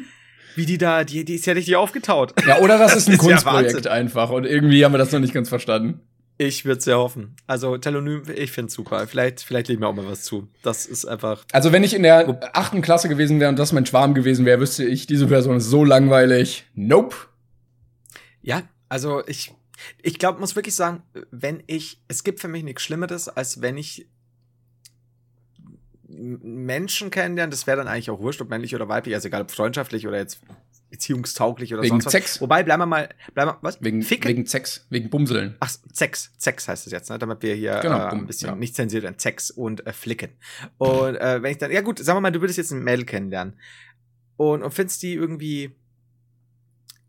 wie die da, die, die ist ja richtig aufgetaut. Ja, oder das, ist ein ist ja Kunstprojekt Wahnsinn. einfach und irgendwie haben wir das noch nicht ganz verstanden. Ich würde sehr hoffen. Also Telonym, ich finde super. Vielleicht, vielleicht legen wir auch mal was zu. Das ist einfach. Also wenn ich in der achten Klasse gewesen wäre und das mein Schwarm gewesen wäre, wüsste ich, diese Person ist so langweilig. Nope. Ja, also ich, ich glaube, muss wirklich sagen, wenn ich, es gibt für mich nichts Schlimmeres, als wenn ich Menschen kennenlernen, das wäre dann eigentlich auch wurscht, ob männlich oder weiblich, also egal ob freundschaftlich oder jetzt beziehungstauglich oder Wegen sonst was. Sex. Wobei, bleiben wir mal, bleiben wir, was? Wegen, Ficken? wegen Sex, wegen Bumseln. Ach, Sex, Sex heißt es jetzt, ne? damit wir hier Genau, äh, ein bisschen ja. nicht zensiert werden, Sex und äh, Flicken. Und äh, wenn ich dann, ja gut, sagen wir mal, du würdest jetzt ein Mädel kennenlernen und, und findest die irgendwie,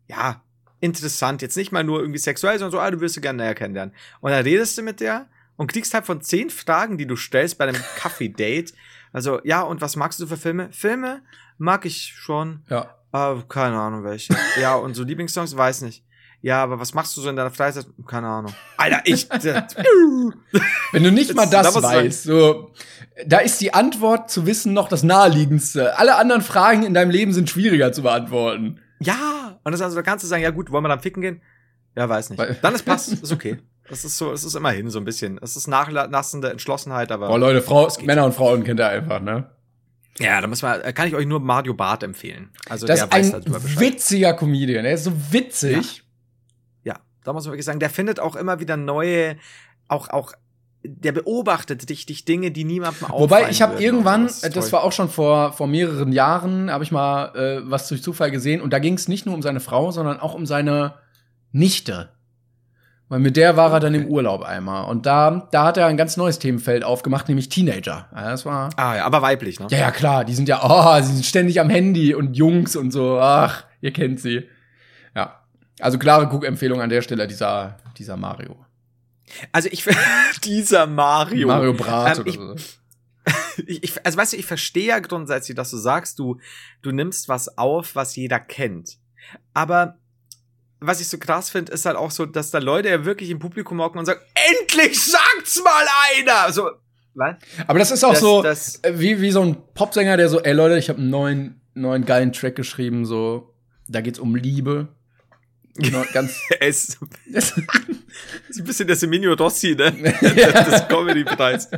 ja, interessant, jetzt nicht mal nur irgendwie sexuell, sondern so, ah, du wirst sie gerne näher kennenlernen. Und dann redest du mit der und kriegst halt von zehn Fragen, die du stellst bei einem Kaffee-Date, also, ja, und was magst du für Filme? Filme mag ich schon. Ja. Ah, keine Ahnung welche. ja, und so Lieblingssongs, weiß nicht. Ja, aber was machst du so in deiner Freizeit? Keine Ahnung. Alter, ich. Wenn du nicht mal Da das man- weißt, so, da ist die Antwort zu wissen noch das naheliegendste. Alle anderen Fragen in deinem Leben sind schwieriger zu beantworten. ja! Und das also, da kannst du sagen, ja gut, wollen wir dann ficken gehen? Ja, weiß nicht. Weil- Dann ist passt, ist okay. Das ist so, es ist immerhin so ein bisschen. Es ist nachlassende Entschlossenheit, aber. Boah, Leute, Frau, Männer und Frauen kennt ihr einfach, ne? Ja, da muss man, kann ich euch nur Mario Barth empfehlen. Also Das der ist ein weiß darüber Bescheid. witziger Comedian. Er ist so witzig. Ja, da muss man wirklich sagen, der findet auch immer wieder neue, auch, auch, der beobachtet dich, dich Dinge, die niemandem auffallen Wobei ich habe irgendwann, äh, das, toll. war auch schon vor, vor mehreren Jahren, habe ich mal äh, was durch Zufall gesehen und da ging es nicht nur um seine Frau, sondern auch um seine Nichte. Weil mit der war er dann im. Urlaub einmal. Und da, da hat er ein ganz neues Themenfeld aufgemacht, nämlich Teenager. Ja, das war. Ah ja, aber weiblich, ne? Ja, ja, klar, die sind ja, oh, sie sind ständig am Handy und Jungs und so. Ach, ihr kennt sie. Ja. Also klare Guckempfehlung an der Stelle, dieser, dieser Mario. Also ich dieser Mario. Mario Brat Ähm, oder ich- so. Ich, ich, also weißt du, ich verstehe ja grundsätzlich, dass du sagst, du, du nimmst was auf, was jeder kennt. Aber was ich so krass finde, ist halt auch so, dass da Leute ja wirklich im Publikum hocken und sagen, endlich sagt's mal einer! So, was? Aber das ist auch Das- so das- äh, wie, wie so ein Popsänger, der so, ey Leute, ich habe einen neuen, neuen geilen Track geschrieben, so, da geht's um Liebe. Genau, ganz. Er ist, ist ein bisschen der Seminio Rossi, ne? Ja. des Comedy-Preis.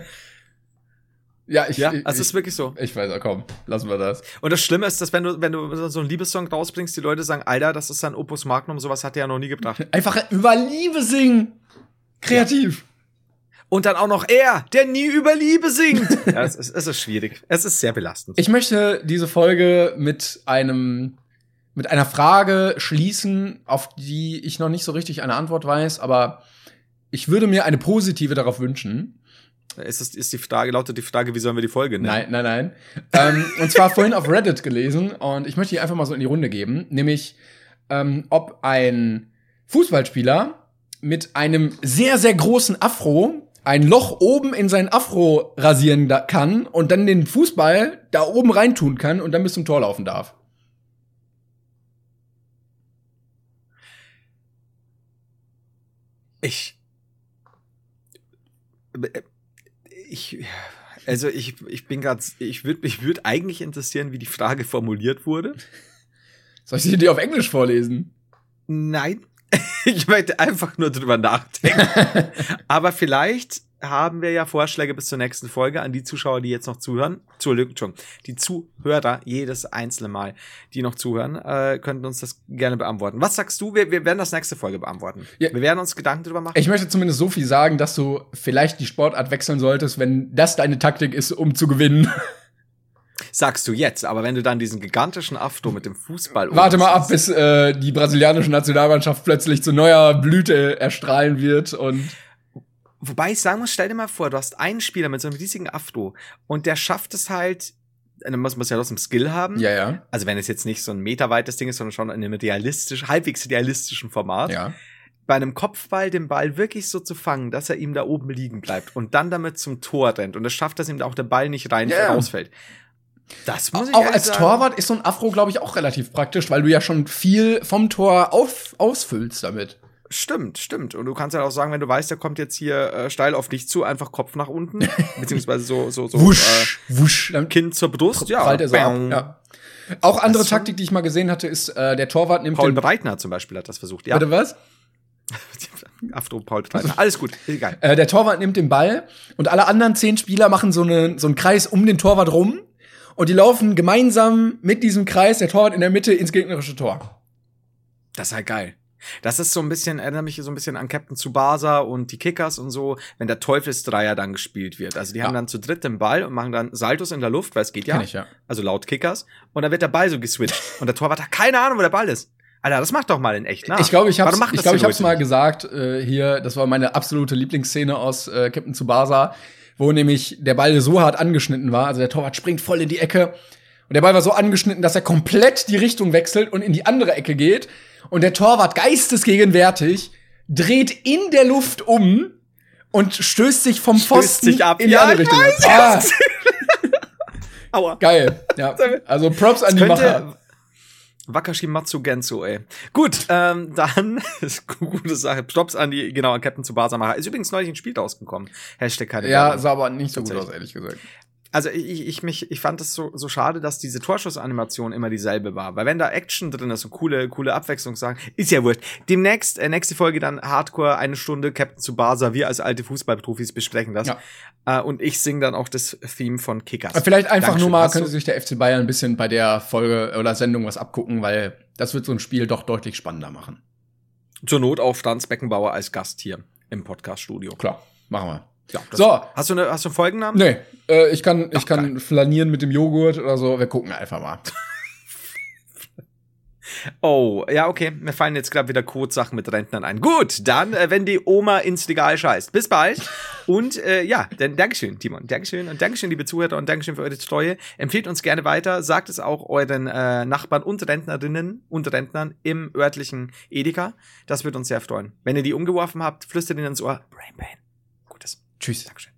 Ja, ich, Ja, ich, also es ist ich, wirklich so. ich weiß, ja, komm, lassen wir das. Und das Schlimme ist, dass wenn du, wenn du so einen Liebessong rausbringst, die Leute sagen, Alter, das ist sein Opus Magnum, sowas hat er ja noch nie gebracht. Einfach über Liebe singen. Kreativ. Und dann auch noch er, der nie über Liebe singt. ja, es ist, es ist schwierig. Es ist sehr belastend. Ich möchte diese Folge mit einem mit einer Frage schließen, auf die ich noch nicht so richtig eine Antwort weiß, aber ich würde mir eine positive darauf wünschen. Ist, es, ist die Frage, lautet die Frage, wie sollen wir die Folge nennen? Nein, nein, nein. ähm, und zwar vorhin auf Reddit gelesen und ich möchte die einfach mal so in die Runde geben, nämlich ähm, ob ein Fußballspieler mit einem sehr, sehr großen Afro ein Loch oben in sein Afro rasieren kann und dann den Fußball da oben reintun kann und dann bis zum Tor laufen darf. Ich. Ich. Also ich, ich bin gerade, ich würde mich würde eigentlich interessieren, wie die Frage formuliert wurde. Soll ich sie dir auf Englisch vorlesen? Nein. Ich möchte einfach nur drüber nachdenken. Aber vielleicht haben wir ja Vorschläge bis zur nächsten Folge an die Zuschauer, die jetzt noch zuhören. Entschuldigung, die Zuhörer, jedes einzelne Mal, die noch zuhören, äh, könnten uns das gerne beantworten. Was sagst du? Wir, wir werden das nächste Folge beantworten. Ja. Wir werden uns Gedanken drüber machen. Ich möchte zumindest so viel sagen, dass du vielleicht die Sportart wechseln solltest, wenn das deine Taktik ist, um zu gewinnen. Sagst du jetzt, aber wenn du dann diesen gigantischen Afro mit dem Fußball Warte mal ab, bis äh, die brasilianische Nationalmannschaft plötzlich zu neuer Blüte erstrahlen wird und Wobei ich sagen muss, stell dir mal vor, du hast einen Spieler mit so einem riesigen Afro und der schafft es halt, dann muss man ja trotzdem Skill haben. ja, ja, Also wenn es jetzt nicht so ein meterweites Ding ist, sondern schon in einem realistisch, halbwegs realistischen Format. ja. Bei einem Kopfball den Ball wirklich so zu fangen, dass er ihm da oben liegen bleibt und dann damit zum Tor rennt und es schafft, dass ihm da auch der Ball nicht rein Ja, rausfällt. Das muss ich Auch als sagen. Torwart ist so ein Afro, glaube ich, auch relativ praktisch, weil du ja schon viel vom Tor auf, ausfüllst damit. Stimmt, stimmt. Und du kannst ja auch sagen, wenn du weißt, der kommt jetzt hier äh, steil auf dich zu, einfach Kopf nach unten, beziehungsweise so so so wusch, wusch, äh, dann Kinn zur Brust, ja, prallt er so ab. Ja. Auch andere Taktik, die ich mal gesehen hatte, ist, äh, der Torwart nimmt Paul den. Breitner zum Beispiel hat das versucht. Ja, Warte, was? Afro Paul Breitner. Alles gut, egal. Äh, der Torwart nimmt den Ball und alle anderen zehn Spieler machen so, eine, so einen Kreis um den Torwart rum und die laufen gemeinsam mit diesem Kreis, der Torwart in der Mitte, ins gegnerische Tor. Das ist halt geil. Das ist so ein bisschen, erinnert mich so ein bisschen an Captain Tsubasa und die Kickers und so, wenn der Teufelsdreier dann gespielt wird. Also die Ja. haben dann zu dritt den Ball und machen dann Saltos in der Luft, weil es geht ja. Ich, ja. Also laut Kickers. Und dann wird der Ball so geswitcht. und der Torwart hat keine Ahnung, wo der Ball ist. Alter, das macht doch mal in echt nach. Ich glaube, ich habe ich die ich hab's mal gesagt äh, hier, das war meine absolute Lieblingsszene aus äh, Captain Tsubasa, wo nämlich der Ball so hart angeschnitten war, also der Torwart springt voll in die Ecke und der Ball war so angeschnitten, dass er komplett die Richtung wechselt und in die andere Ecke geht und der Torwart geistesgegenwärtig dreht in der Luft um und stößt sich vom Pfosten sich ab. in die Ja, andere ich Richtung. ah, Aua. geil. Ja. Also Props an die Macher. Könnte Wakashi Matsu Genso, ey. Gut, ähm, dann ist gute Sache. Stops an die, genau, an Captain Tsubasa Macher. Ist übrigens neulich ein Spiel rausgekommen. Hashtag keine Ja, sah aber nicht so gut aus, ehrlich gesagt. Also ich, ich, mich, ich fand es so, so schade, dass diese Torschussanimation immer dieselbe war. Weil wenn da Action drin ist und coole, coole Abwechslung sagen, ist ja wurscht. Demnächst, äh, nächste Folge dann Hardcore, eine Stunde Captain Tsubasa. Wir als alte Fußballprofis besprechen das. Ja. Äh, und ich singe dann auch das Theme von Kickers. Vielleicht einfach Dankeschön. nur mal, könnte sich der FC Bayern ein bisschen bei der Folge oder Sendung was abgucken, weil das wird so ein Spiel doch deutlich spannender machen. Zur Not auch Franz Beckenbauer als Gast hier im Podcast-Studio. Klar, machen wir. Ja, das- So, Hast du, eine, hast du einen Folgennamen? nee, äh, ich kann, ich Ach, kann flanieren mit dem Joghurt oder so. Wir gucken einfach mal. Oh, ja, okay. Mir fallen jetzt gerade wieder Codesachen mit Rentnern ein. Gut, dann, äh, wenn die Oma ins Regal scheißt. Bis bald. Und äh, ja, dann Dankeschön, Timon. Dankeschön und Dankeschön, liebe Zuhörer und Dankeschön für eure Treue. Empfehlt uns gerne weiter. Sagt es auch euren äh, Nachbarn und Rentnerinnen und Rentnern im örtlichen Edeka. Das würde uns sehr freuen. Wenn ihr die umgeworfen habt, flüstert ihnen ins Ohr. Brain Pain. Tschüss. Dankeschön.